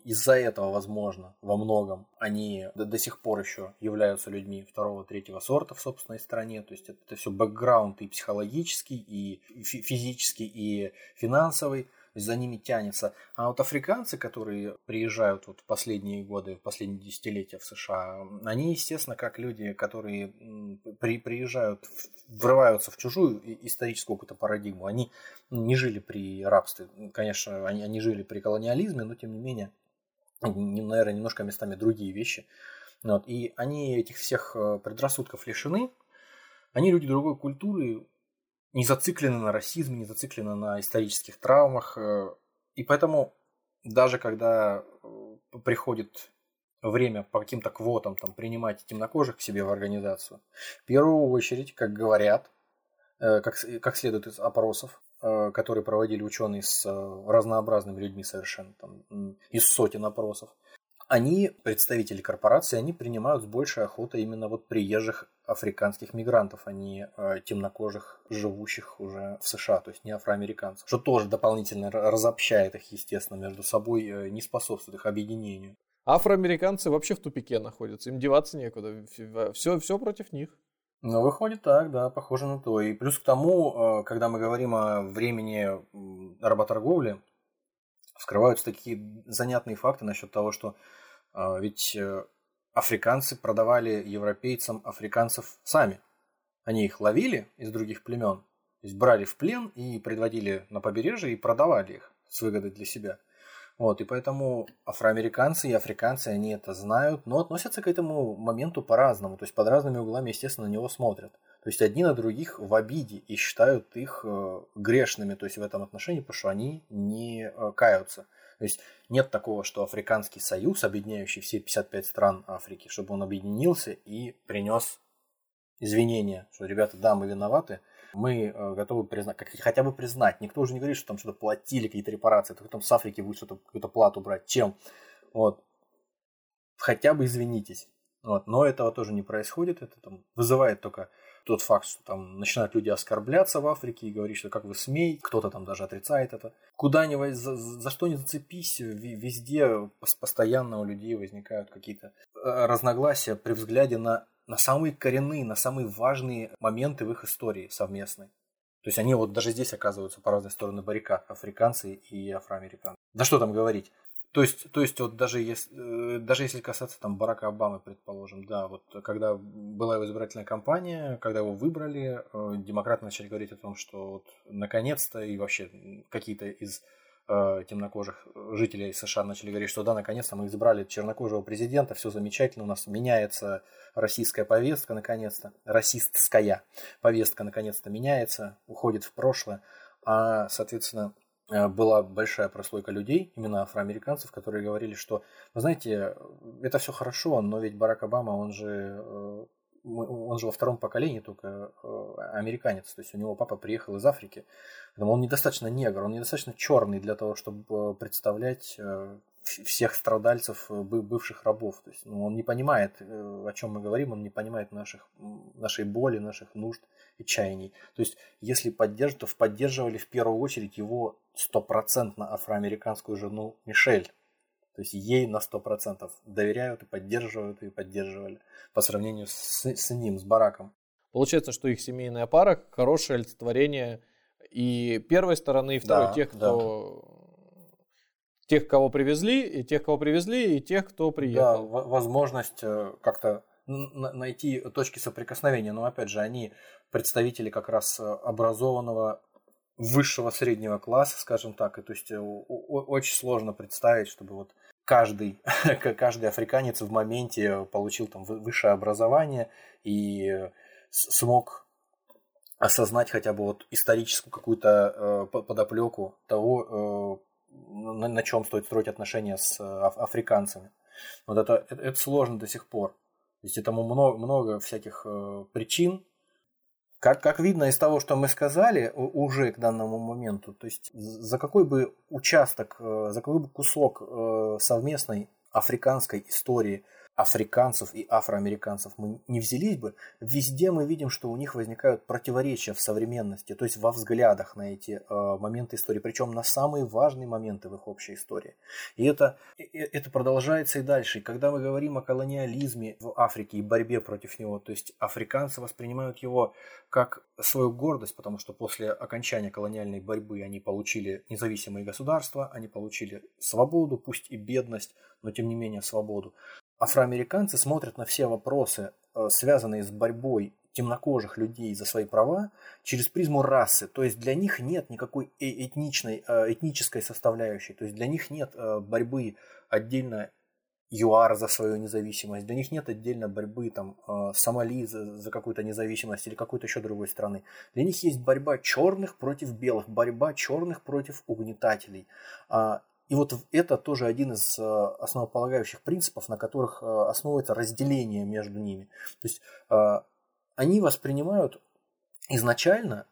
из-за этого, возможно, во многом, они до, до сих пор еще являются людьми второго, третьего сорта в собственной стране. То есть это, это все бэкграунд и психологический, и физический, и финансовый за ними тянется. А вот африканцы, которые приезжают вот в последние годы, в последние десятилетия в США, они, естественно, как люди, которые при, приезжают, врываются в чужую историческую какую-то парадигму, они не жили при рабстве. Конечно, они, они жили при колониализме, но тем не менее, наверное, немножко местами другие вещи. Вот. И они этих всех э, предрассудков лишены. Они люди другой культуры, не зациклены на расизме, не зациклены на исторических травмах. Э, и поэтому даже когда э, приходит время по каким-то квотам там, принимать темнокожих к себе в организацию, в первую очередь, как говорят, э, как, как следует из опросов, которые проводили ученые с разнообразными людьми совершенно, там, из сотен опросов, они, представители корпорации, они принимают с большей охотой именно вот приезжих африканских мигрантов, а не э, темнокожих, живущих уже в США, то есть не афроамериканцев, что тоже дополнительно разобщает их, естественно, между собой, э, не способствует их объединению. Афроамериканцы вообще в тупике находятся, им деваться некуда, все, все против них. Ну, выходит так, да, похоже на то. И плюс к тому, э, когда мы говорим о времени работорговли, вскрываются такие занятные факты насчет того, что ведь африканцы продавали европейцам африканцев сами. Они их ловили из других племен, то есть брали в плен и предводили на побережье и продавали их с выгодой для себя. Вот, и поэтому афроамериканцы и африканцы, они это знают, но относятся к этому моменту по-разному, то есть под разными углами, естественно, на него смотрят. То есть одни на других в обиде и считают их э, грешными, то есть в этом отношении, потому что они не э, каются. То есть нет такого, что Африканский союз, объединяющий все 55 стран Африки, чтобы он объединился и принес извинения, что, ребята, да, мы виноваты, мы э, готовы признать, как, хотя бы признать. Никто уже не говорит, что там что-то платили, какие-то репарации, только там с Африки будет что-то, какую-то плату брать. Чем? Вот. Хотя бы извинитесь. Вот. Но этого тоже не происходит. Это там вызывает только тот факт, что там начинают люди оскорбляться в Африке и говорить, что как вы смеете, кто-то там даже отрицает это. Куда-нибудь, за, за что не зацепись, везде постоянно у людей возникают какие-то э, разногласия при взгляде на, на самые коренные, на самые важные моменты в их истории совместной. То есть они вот даже здесь оказываются по разные стороны баррикад, африканцы и афроамериканцы. Да что там говорить. То есть, то есть вот даже если, э, даже если касаться там Барака Обамы, предположим, да, вот когда была его избирательная кампания, когда его выбрали, э, демократы начали говорить о том, что вот наконец-то и вообще какие-то из э, темнокожих жителей США начали говорить, что да, наконец-то мы избрали чернокожего президента, все замечательно, у нас меняется российская повестка, наконец-то, расистская повестка, наконец-то меняется, уходит в прошлое, а, соответственно, была большая прослойка людей, именно афроамериканцев, которые говорили, что, вы знаете, это все хорошо, но ведь Барак Обама, он же, э, он же во втором поколении только э, американец, то есть у него папа приехал из Африки, но он недостаточно негр, он недостаточно черный для того, чтобы представлять всех страдальцев э, бывших рабов. То есть ну, он не понимает, о чем мы говорим, он не понимает наших, нашей боли, наших нужд и чаяний. То есть если поддерживать, то поддерживали в первую очередь его стопроцентно афроамериканскую жену Мишель. То есть ей на сто процентов доверяют и поддерживают, и поддерживали по сравнению с, с ним, с Бараком. Получается, что их семейная пара хорошее олицетворение и первой стороны, и второй, да, тех, кто да. Тех, кого привезли, и тех, кого привезли, и тех, кто приехал. Да, возможность э, как-то найти точки соприкосновения. Но опять же, они представители как раз э, образованного высшего среднего класса, скажем так. И то есть э, очень сложно представить, чтобы вот каждый, каждый африканец в моменте получил там высшее образование и смог осознать хотя бы вот историческую какую-то подоплеку того, на, на чем стоит строить отношения с аф африканцами. Вот это, это, это сложно до сих пор. То есть этому много, много всяких э, причин, как, как видно из того, что мы сказали уже к данному моменту, то есть за какой бы участок, э, за какой бы кусок э, совместной африканской истории африканцев и афроамериканцев мы не взялись бы, везде мы видим, что у них возникают противоречия в современности, то есть во взглядах на эти э, моменты истории, причем на самые важные моменты в их общей истории. И это, это продолжается и дальше. И когда мы говорим о колониализме в Африке и борьбе против него, то есть африканцы воспринимают его как свою гордость, потому что после окончания колониальной борьбы они получили независимые государства, они получили свободу, пусть и бедность, но тем не менее свободу афроамериканцы смотрят на все вопросы, э, связанные с борьбой темнокожих людей за свои права через призму расы. То есть для них нет никакой э, этничной, э, этнической составляющей. То есть для них нет борьбы отдельно ЮАР за свою независимость. Для них нет отдельно борьбы там Сомали за, за какую-то независимость или какой-то еще другой страны. Для них есть борьба черных против белых, борьба черных против угнетателей. И вот это тоже один из э, основополагающих принципов, на которых э, основывается разделение между ними. То есть э, они воспринимают изначально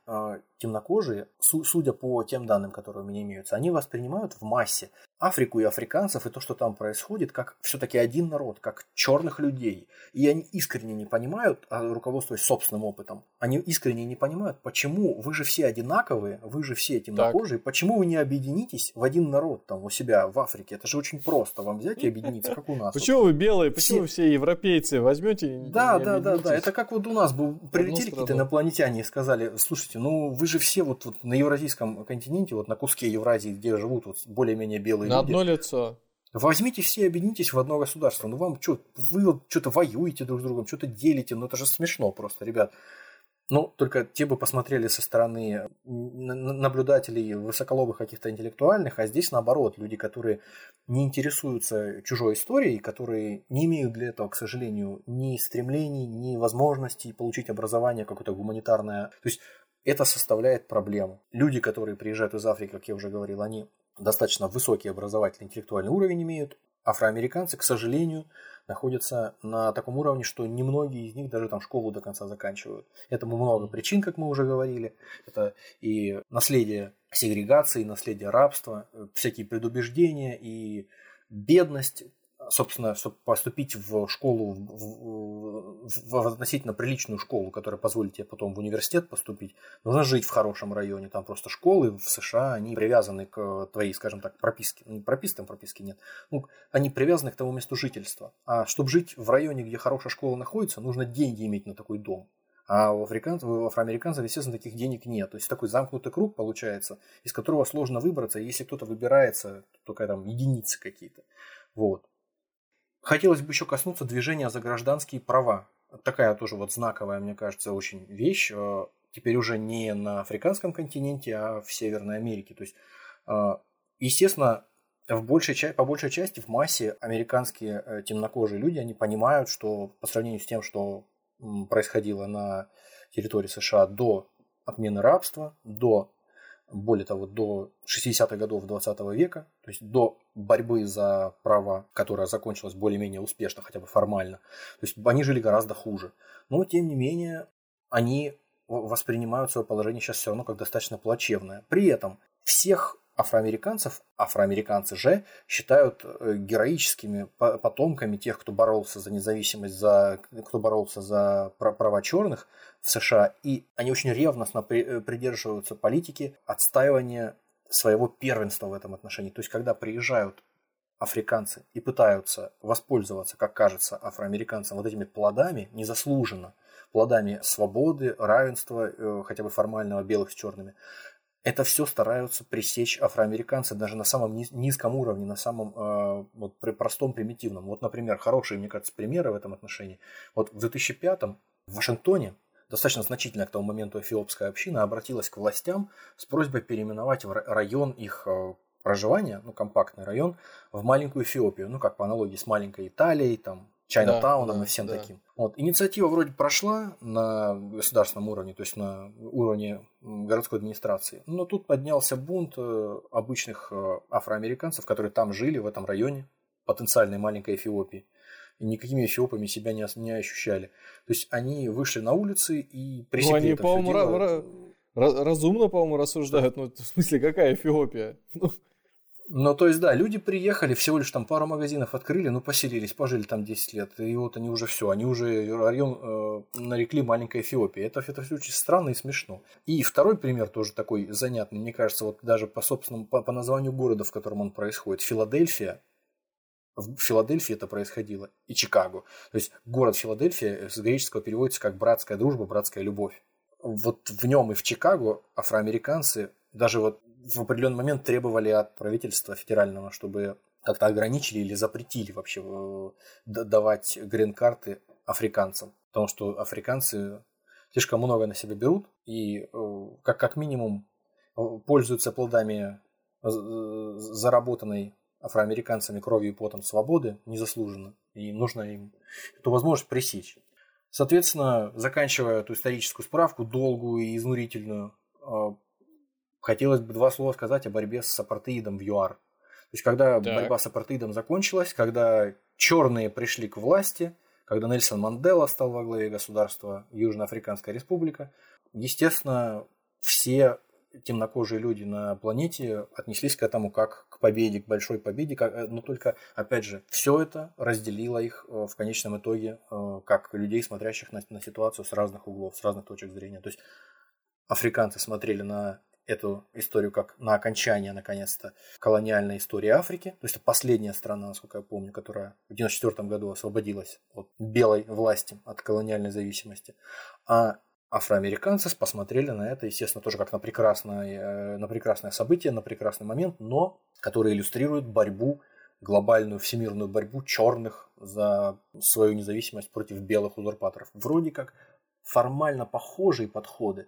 темнокожие, судя по тем данным, которые у меня имеются, они воспринимают в массе Африку и африканцев и то, что там происходит, как все-таки один народ, как черных людей. И они искренне не понимают, а руководствуясь собственным опытом, они искренне не понимают, почему вы же все одинаковые, вы же все темнокожие, так. почему вы не объединитесь в один народ там у себя в Африке? Это же очень просто вам взять и объединиться, как у нас. Почему вы белые, почему все европейцы возьмете? Да, да, да, да. Это как вот у нас бы прилетели какие-то инопланетяне и сказали, слушайте, ну вы же все вот, вот на евразийском континенте, вот на куске Евразии, где живут вот более-менее белые на одно лицо. Возьмите все, объединитесь в одно государство. Ну вам что, вы что-то воюете друг с другом, что-то делите, ну это же смешно просто, ребят. Ну, только те бы посмотрели со стороны наблюдателей высоколобых каких-то интеллектуальных, а здесь наоборот, люди, которые не интересуются чужой историей, которые не имеют для этого, к сожалению, ни стремлений, ни возможностей получить образование какое-то гуманитарное. То есть это составляет проблему. Люди, которые приезжают из Африки, как я уже говорил, они достаточно высокий образовательный интеллектуальный уровень имеют. Афроамериканцы, к сожалению, находятся на таком уровне, что немногие из них даже там школу до конца заканчивают. Этому много причин, как мы уже говорили. Это и наследие сегрегации, наследие рабства, всякие предубеждения и бедность, собственно, чтобы поступить в школу, в, в, в относительно приличную школу, которая позволит тебе потом в университет поступить, нужно жить в хорошем районе. Там просто школы в США, они привязаны к твоей, скажем так, прописке. Ну, прописки, там прописки нет. Ну, они привязаны к тому месту жительства. А чтобы жить в районе, где хорошая школа находится, нужно деньги иметь на такой дом. А у, африканцев, у афроамериканцев, естественно, таких денег нет. То есть такой замкнутый круг получается, из которого сложно выбраться. Если кто-то выбирается, только там единицы какие-то. Вот. Хотелось бы еще коснуться движения за гражданские права. Такая тоже вот знаковая, мне кажется, очень вещь. Э, теперь уже не на африканском континенте, а в Северной Америке. То есть, э, естественно, в большей, по большей части в массе американские э, темнокожие люди, они понимают, что по сравнению с тем, что происходило на территории США до отмены рабства, до более того, до 60-х годов 20 века, то есть до борьбы за права, которая закончилась более-менее успешно, хотя бы формально. То есть они жили гораздо хуже. Но, тем не менее, они воспринимают свое положение сейчас все равно как достаточно плачевное. При этом всех афроамериканцев, афроамериканцы же считают э, героическими потомками тех, кто боролся за независимость, за, кто боролся за права черных в США, и они очень ревностно э, придерживаются политики отстаивания своего первенства в этом отношении. То есть, когда приезжают африканцы и пытаются воспользоваться, как кажется, афроамериканцам вот этими плодами незаслуженно, плодами свободы, равенства, э, хотя бы формального белых с черными, это все стараются пресечь афроамериканцы даже на самом низком уровне, на самом э, вот, простом, примитивном. Вот, например, хорошие, мне кажется, примеры в этом отношении. Вот в 2005 в Вашингтоне достаточно значительная к тому моменту эфиопская община обратилась к властям с просьбой переименовать район их э, проживания, ну, компактный район, в маленькую Эфиопию, ну, как по аналогии с маленькой Италией, там, Чайнатауном да, и всем да. таким. Вот. Инициатива вроде прошла на государственном уровне, то есть на уровне городской администрации, но тут поднялся бунт э, обычных э, афроамериканцев, которые там жили, в этом районе, потенциальной маленькой Эфиопии, и никакими эфиопами себя не, не ощущали. То есть они вышли на улицы и пресекли ну, они, это по-моему, разумно, по-моему, рассуждают. Ну, в смысле, какая Эфиопия? Ну, то есть, да, люди приехали, всего лишь там пару магазинов открыли, ну, поселились, пожили там 10 лет, и вот они уже все, они уже район э, нарекли маленькой Эфиопией. Это, это все очень странно и смешно. И второй пример тоже такой занятный, мне кажется, вот даже по собственному, по, по названию города, в котором он происходит, Филадельфия, в Филадельфии это происходило, и Чикаго. То есть город Филадельфия с греческого переводится как братская дружба, братская любовь. Вот в нем и в Чикаго афроамериканцы даже вот в определенный момент требовали от правительства федерального, чтобы как-то ограничили или запретили вообще э, давать грин-карты африканцам. Потому что африканцы слишком много на себя берут и э, как, как минимум э, пользуются плодами заработанной афроамериканцами кровью и потом свободы незаслуженно. И нужно им эту возможность пресечь. Соответственно, заканчивая эту историческую справку, долгую и изнурительную, хотелось бы два слова сказать о борьбе с апартеидом в ЮАР. То есть, когда так. борьба с апартеидом закончилась, когда черные пришли к власти, когда Нельсон Мандела стал во главе государства Южноафриканская республика, естественно, все темнокожие люди на планете отнеслись к этому как к победе, к большой победе, как, но только, опять же, все это разделило их э, в конечном итоге э, как людей, смотрящих на, на ситуацию с разных углов, с разных точек зрения. То есть африканцы смотрели на эту историю как на окончание, наконец-то, колониальной истории Африки. То есть это последняя страна, насколько я помню, которая в 1994 году освободилась от белой власти, от колониальной зависимости. А афроамериканцы посмотрели на это, естественно, тоже как на прекрасное, э, на прекрасное событие, на прекрасный момент, но который иллюстрирует борьбу, глобальную всемирную борьбу черных за свою независимость против белых узурпаторов. Вроде как формально похожие подходы,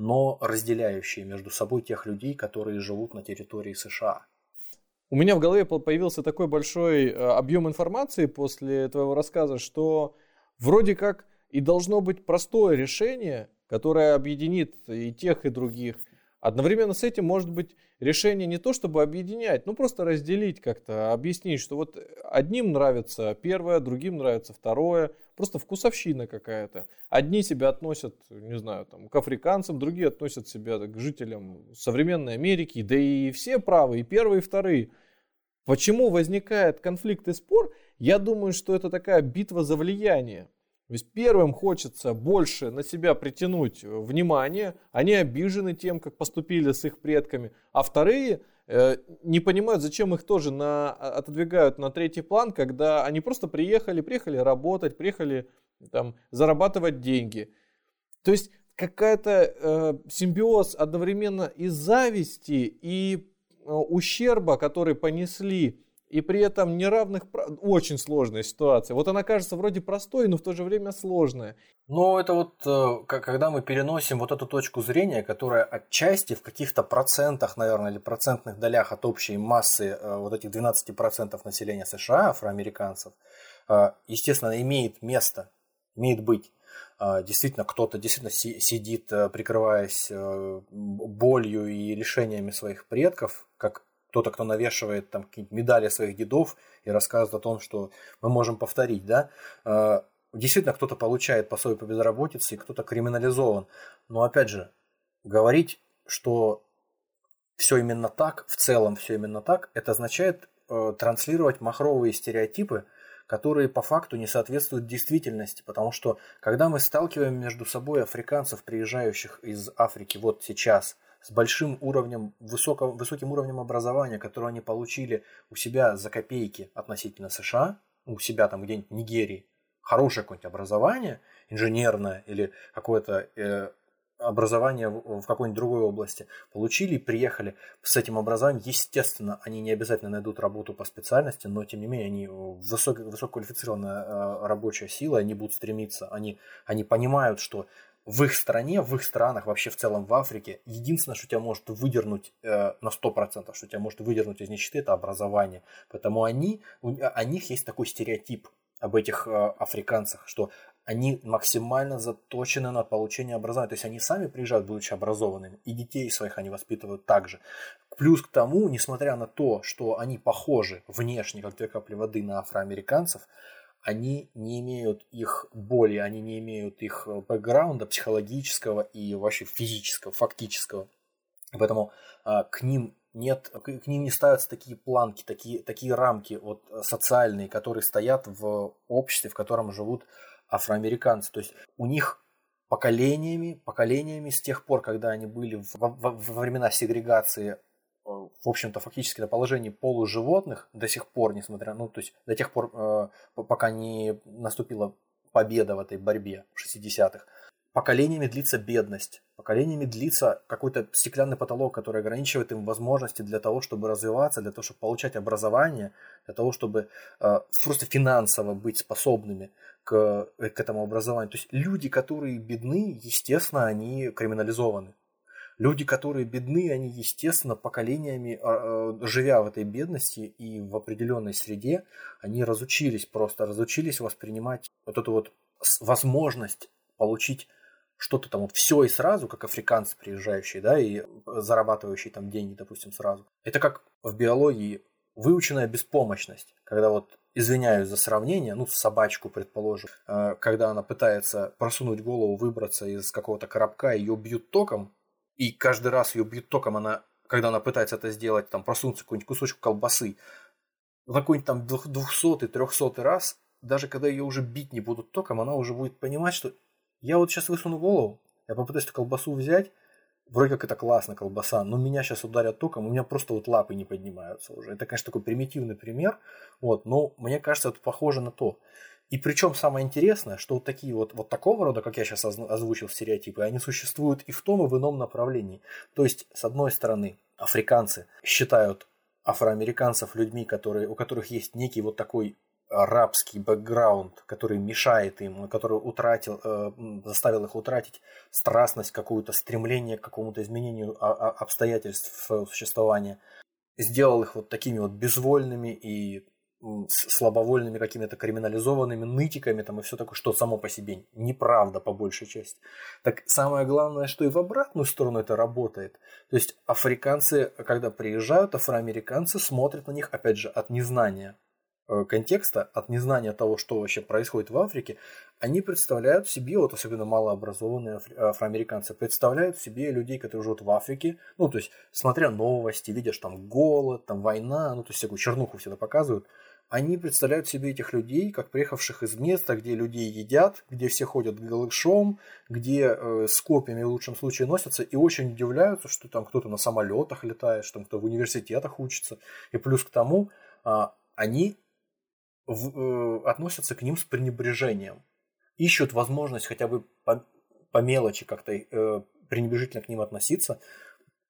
но разделяющие между собой тех людей, которые живут на территории США. У меня в голове появился такой большой э, объем информации после твоего рассказа, что вроде как и должно быть простое решение, которое объединит и тех, и других. Одновременно с этим может быть решение не то, чтобы объединять, ну просто разделить как-то, объяснить, что вот одним нравится первое, другим нравится второе, просто вкусовщина какая-то. Одни себя относят, не знаю, там, к африканцам, другие относят себя к жителям современной Америки, да и все правы, и первые, и вторые. Почему возникает конфликт и спор? Я думаю, что это такая битва за влияние. То есть первым хочется больше на себя притянуть внимание, они обижены тем, как поступили с их предками, а вторые э, не понимают, зачем их тоже на, а, отодвигают на третий план, когда они просто приехали, приехали работать, приехали там, зарабатывать деньги. То есть какая-то э, симбиоз одновременно и зависти, и э, ущерба, который понесли и при этом неравных. Очень сложная ситуация. Вот она кажется вроде простой, но в то же время сложная. Ну, это вот э, когда мы переносим вот эту точку зрения, которая отчасти в каких-то процентах, наверное, или процентных долях от общей массы э, вот этих 12% населения США, афроамериканцев, э, естественно, имеет место, имеет быть. Действительно, кто-то действительно сидит, прикрываясь болью и решениями своих предков, как кто-то, кто навешивает там какие-то медали своих дедов и рассказывает о том, что мы можем повторить, да, а, действительно кто-то получает пособие по безработице и кто-то криминализован. Но опять же, говорить, что все именно так, в целом все именно так, это означает э, транслировать махровые стереотипы, которые по факту не соответствуют действительности, потому что когда мы сталкиваем между собой африканцев, приезжающих из Африки вот сейчас, с большим уровнем, высоким, высоким уровнем образования, которое они получили у себя за копейки относительно США, у себя там где-нибудь в Нигерии, хорошее какое-нибудь образование, инженерное или какое-то э, образование в, в какой-нибудь другой области, получили и приехали. С этим образованием, естественно, они не обязательно найдут работу по специальности, но тем не менее они высок, высококвалифицированная э, рабочая сила, они будут стремиться, они, они понимают, что в их стране, в их странах, вообще в целом в Африке, единственное, что тебя может выдернуть э, на 100%, что тебя может выдернуть из нищеты, это образование. Поэтому они, у, у них есть такой стереотип об этих э, африканцах, что они максимально заточены на получение образования. То есть они сами приезжают, будучи образованными, и детей своих они воспитывают также. Плюс к тому, несмотря на то, что они похожи внешне, как две капли воды, на афроамериканцев, они не имеют их боли, они не имеют их э, бэкграунда психологического и вообще физического, фактического. Поэтому а, к ним нет, к ним не ставятся такие планки, такие, такие рамки вот, э, социальные, которые стоят в обществе, в котором живут афроамериканцы. То есть у них поколениями, поколениями с тех пор, когда они были во, во, во времена сегрегации, в общем-то, фактически на положении полуживотных до сих пор, несмотря, ну, то есть до тех пор, э, пока не наступила победа в этой борьбе в 60-х, поколениями длится бедность, поколениями длится какой-то стеклянный потолок, который ограничивает им возможности для того, чтобы развиваться, для того, чтобы получать образование, для того, чтобы э, просто финансово быть способными к, к этому образованию. То есть люди, которые бедны, естественно, они криминализованы. Люди, которые бедны, они, естественно, поколениями, а, а, живя в этой бедности и в определенной среде, они разучились просто, разучились воспринимать вот эту вот возможность получить что-то там вот все и сразу, как африканцы приезжающие, да, и зарабатывающие там деньги, допустим, сразу. Это как в биологии выученная беспомощность, когда вот извиняюсь за сравнение, ну, собачку, предположим, э, когда она пытается просунуть голову, выбраться из какого-то коробка, ее бьют током, и каждый раз ее бьют током, она, когда она пытается это сделать, там, просунуться какой-нибудь кусочек колбасы, на какой-нибудь там двухсотый, трехсотый раз, даже когда ее уже бить не будут током, она уже будет понимать, что я вот сейчас высуну голову, я попытаюсь эту колбасу взять, вроде как это классно, колбаса, но меня сейчас ударят током, у меня просто вот лапы не поднимаются уже. Это, конечно, такой примитивный пример, вот, но мне кажется, это похоже на то. И причем самое интересное, что вот такие вот, вот такого рода, как я сейчас озвучил стереотипы, они существуют и в том, и в ином направлении. То есть, с одной стороны, африканцы считают афроамериканцев людьми, которые, у которых есть некий вот такой рабский бэкграунд, который мешает им, который утратил, э, заставил их утратить страстность, какую-то стремление к какому-то изменению обстоятельств своего существования, сделал их вот такими вот безвольными и слабовольными какими-то криминализованными нытиками там и все такое, что само по себе неправда по большей части. Так самое главное, что и в обратную сторону это работает. То есть африканцы, когда приезжают, афроамериканцы смотрят на них, опять же, от незнания. Э, контекста, от незнания того, что вообще происходит в Африке, они представляют себе, вот особенно малообразованные афроамериканцы, представляют себе людей, которые живут в Африке, ну, то есть, смотря новости, видишь там голод, там война, ну, то есть, всякую чернуху всегда показывают, они представляют себе этих людей, как приехавших из места, где людей едят, где все ходят голышом, где э, с копьями в лучшем случае носятся, и очень удивляются, что там кто-то на самолетах летает, что там кто в университетах учится. И плюс к тому, э, они в, э, относятся к ним с пренебрежением. Ищут возможность хотя бы по, по мелочи как-то э, пренебрежительно к ним относиться.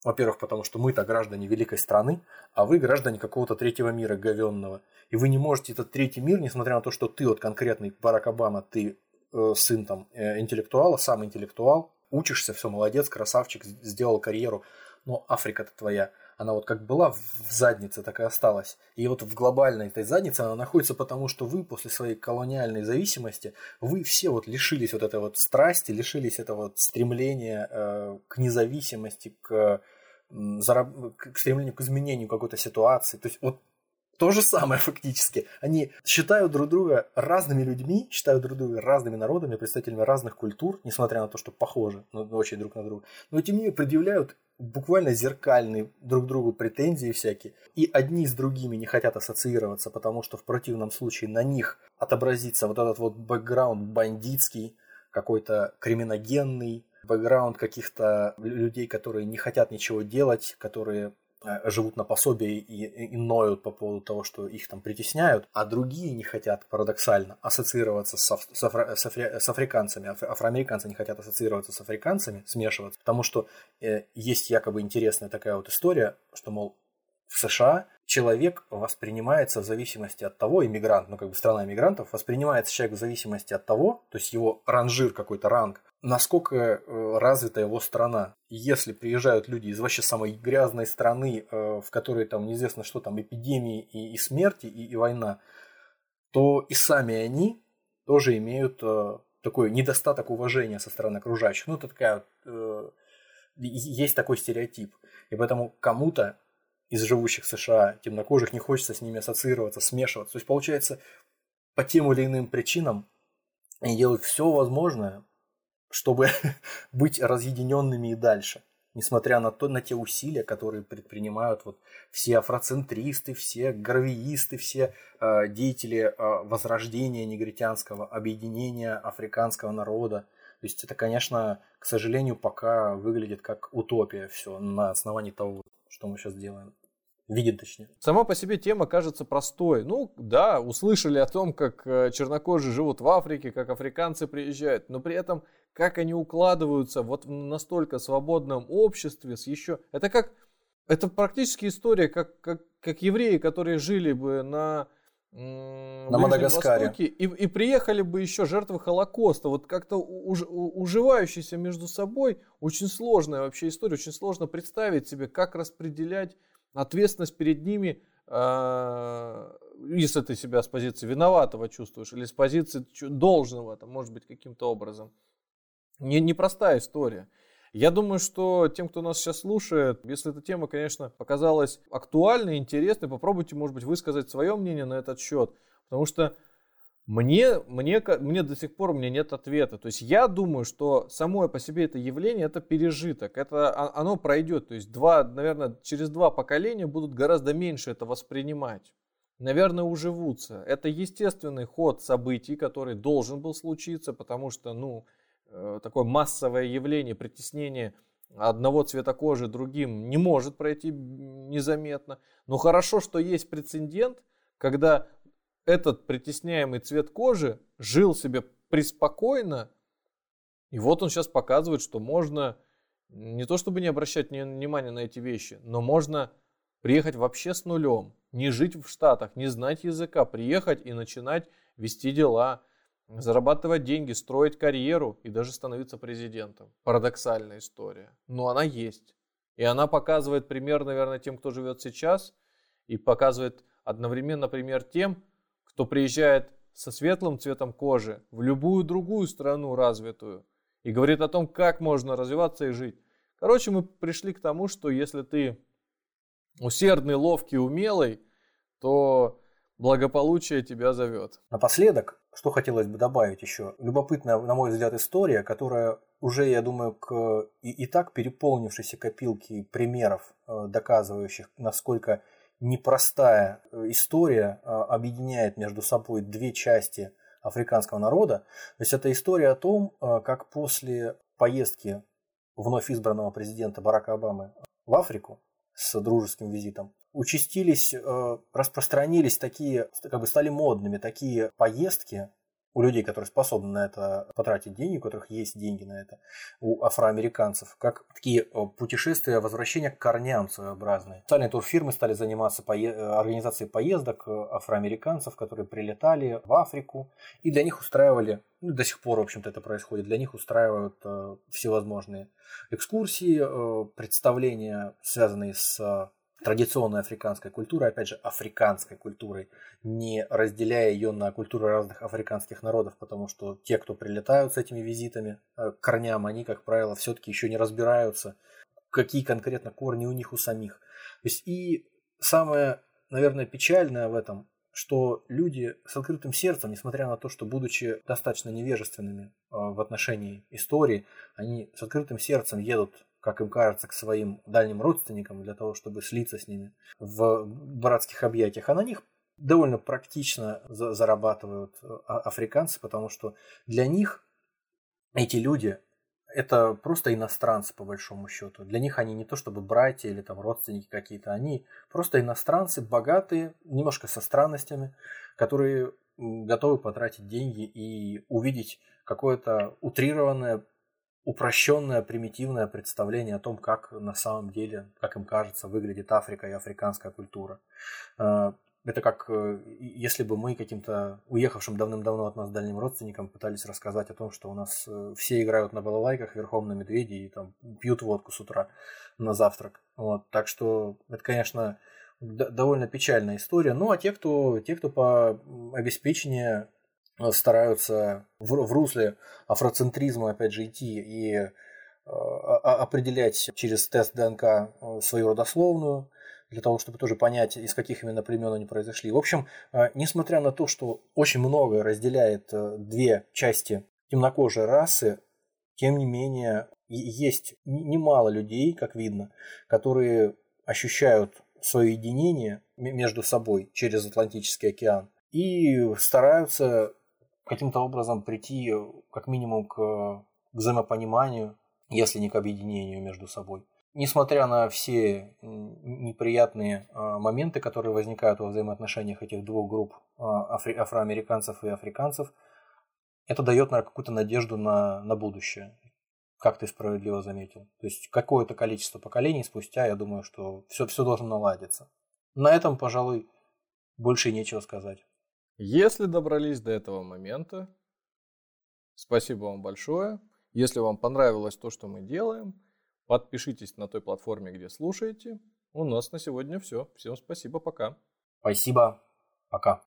Во-первых, потому что мы-то граждане великой страны, а вы граждане какого-то третьего мира говенного. И вы не можете этот третий мир, несмотря на то, что ты вот конкретный Барак Обама, ты э, сын там э, интеллектуала, сам интеллектуал, учишься, все, молодец, красавчик, сделал карьеру, но Африка-то твоя – она вот как была в заднице, так и осталась. И вот в глобальной этой заднице она находится потому, что вы после своей колониальной зависимости, вы все вот лишились вот этой вот страсти, лишились этого вот стремления э, к независимости, к, зараб... к стремлению к изменению какой-то ситуации. То есть вот то же самое фактически. Они считают друг друга разными людьми, считают друг друга разными народами, представителями разных культур, несмотря на то, что похожи, но очень друг на друга. Но тем не менее предъявляют буквально зеркальные друг другу претензии всякие. И одни с другими не хотят ассоциироваться, потому что в противном случае на них отобразится вот этот вот бэкграунд бандитский, какой-то криминогенный, бэкграунд каких-то людей, которые не хотят ничего делать, которые живут на пособие и, и ноют по поводу того, что их там притесняют, а другие не хотят, парадоксально, ассоциироваться с, аф, с, афри, с, афри, с африканцами, аф, афроамериканцы не хотят ассоциироваться с африканцами, смешиваться, потому что э, есть якобы интересная такая вот история, что, мол, в США человек воспринимается в зависимости от того, иммигрант, ну как бы страна иммигрантов, воспринимается человек в зависимости от того, то есть его ранжир какой-то ранг, насколько э, развита его страна. Если приезжают люди из вообще самой грязной страны, э, в которой там неизвестно что там, эпидемии и, и смерти, и, и война, то и сами они тоже имеют э, такой недостаток уважения со стороны окружающих. Ну, это такая... Есть такой стереотип. И поэтому кому-то из живущих в США темнокожих не хочется с ними ассоциироваться, смешиваться. То есть, получается, по тем или иным причинам они делают все возможное, чтобы быть разъединенными и дальше. Несмотря на, то, на те усилия, которые предпринимают вот все афроцентристы, все гарвиисты, все э, деятели э, возрождения негритянского, объединения африканского народа. То есть это, конечно, к сожалению, пока выглядит как утопия все на основании того, что мы сейчас делаем видит точнее. Сама по себе тема кажется простой. Ну да, услышали о том, как э, чернокожие живут в Африке, как африканцы приезжают, но при этом как они укладываются вот в настолько свободном обществе с еще... Это как... Это практически история, как, как, как евреи, которые жили бы на, на Мадагаскаре. Востоке и, и приехали бы еще жертвы Холокоста. Вот как-то уж, уживающиеся между собой. Очень сложная вообще история. Очень сложно представить себе, как распределять ответственность перед ними, а, если ты себя с позиции виноватого чувствуешь, или с позиции должного, там, может быть, каким-то образом. Не, непростая история. Я думаю, что тем, кто нас сейчас слушает, если эта тема, конечно, показалась актуальной, интересной, попробуйте, может быть, высказать свое мнение на этот счет. Потому что мне, мне, мне до сих пор у меня нет ответа. То есть я думаю, что само по себе это явление это пережиток. Это, а, оно пройдет. То есть два, наверное, через два поколения будут гораздо меньше это воспринимать. Наверное, уживутся. Это естественный ход событий, который должен был случиться, потому что, ну, такое массовое явление, притеснение одного цвета кожи другим не может пройти незаметно. Но хорошо, что есть прецедент, когда этот притесняемый цвет кожи жил себе преспокойно, и вот он сейчас показывает, что можно не то чтобы не обращать внимания на эти вещи, но можно приехать вообще с нулем, не жить в Штатах, не знать языка, приехать и начинать вести дела, зарабатывать деньги, строить карьеру и даже становиться президентом. Парадоксальная история, но она есть. И она показывает пример, наверное, тем, кто живет сейчас, и показывает одновременно пример тем, кто приезжает со светлым цветом кожи в любую другую страну развитую и говорит о том, как можно развиваться и жить. Короче, мы пришли к тому, что если ты усердный, ловкий, умелый, то благополучие тебя зовет. Напоследок, что хотелось бы добавить еще. Любопытная, на мой взгляд, история, которая уже, я думаю, к и, и так переполнившейся копилке примеров, э, доказывающих, насколько непростая э, история а, объединяет между собой две части африканского народа. То есть это история о том, как после поездки вновь избранного президента Барака Обамы в Африку с дружеским визитом участились, э, распространились такие, как бы стали модными такие поездки у людей, которые способны на это потратить деньги, у которых есть деньги на это, у афроамериканцев, как такие э, путешествия, возвращения к корням своеобразные. Специальные турфирмы стали заниматься пое... Э, организацией поездок афроамериканцев, которые прилетали в Африку, и для них устраивали, ну, до сих пор, в общем-то, это происходит, для них устраивают э, всевозможные экскурсии, э, представления, связанные с традиционной африканской культурой, опять же, африканской культурой, не разделяя ее на культуры разных африканских народов, потому что те, кто прилетают с этими визитами э, к корням, они, как правило, все-таки еще не разбираются, какие конкретно корни у них у самих. То есть и самое, наверное, печальное в этом, что люди с открытым сердцем, несмотря на то, что будучи достаточно невежественными э, в отношении истории, они с открытым сердцем едут как им кажется, к своим дальним родственникам для того, чтобы слиться с ними в братских объятиях, а на них довольно практично зарабатывают а, африканцы, потому что для них эти люди это просто иностранцы, по большому счету. Для них они не то чтобы братья или там родственники какие-то, они просто иностранцы, богатые, немножко со странностями, которые готовы потратить деньги и увидеть какое-то утрированное, упрощенное, примитивное представление о том, как на самом деле, как им кажется, выглядит Африка и африканская культура. А, это как э, если бы мы каким-то уехавшим давным-давно от нас дальним родственникам пытались рассказать о том, что у нас э, все играют на балалайках верхом на медведе и там пьют водку с утра на завтрак. Вот. Так что это, конечно, довольно печальная история. Ну а те, кто, те, кто по обеспечению э, стараются в, в русле афроцентризма, опять же, идти и определять через тест ДНК свою родословную, для того, чтобы тоже понять, из каких именно племен они произошли. В общем, э, несмотря на то, что очень много разделяет э, две части темнокожей расы, тем не менее, есть немало людей, как видно, которые ощущают свое единение между собой через Атлантический океан и стараются каким-то образом прийти как минимум к взаимопониманию, если не к объединению между собой несмотря на все неприятные а, моменты, которые возникают во взаимоотношениях этих двух групп афри- афроамериканцев и африканцев, это дает наверное, какую-то надежду на, на будущее, как ты справедливо заметил. То есть какое-то количество поколений спустя, я думаю, что все, все должно наладиться. На этом, пожалуй, больше нечего сказать. Если добрались до этого момента, спасибо вам большое. Если вам понравилось то, что мы делаем – Подпишитесь на той платформе, где слушаете. У нас на сегодня все. Всем спасибо, пока. Спасибо, пока.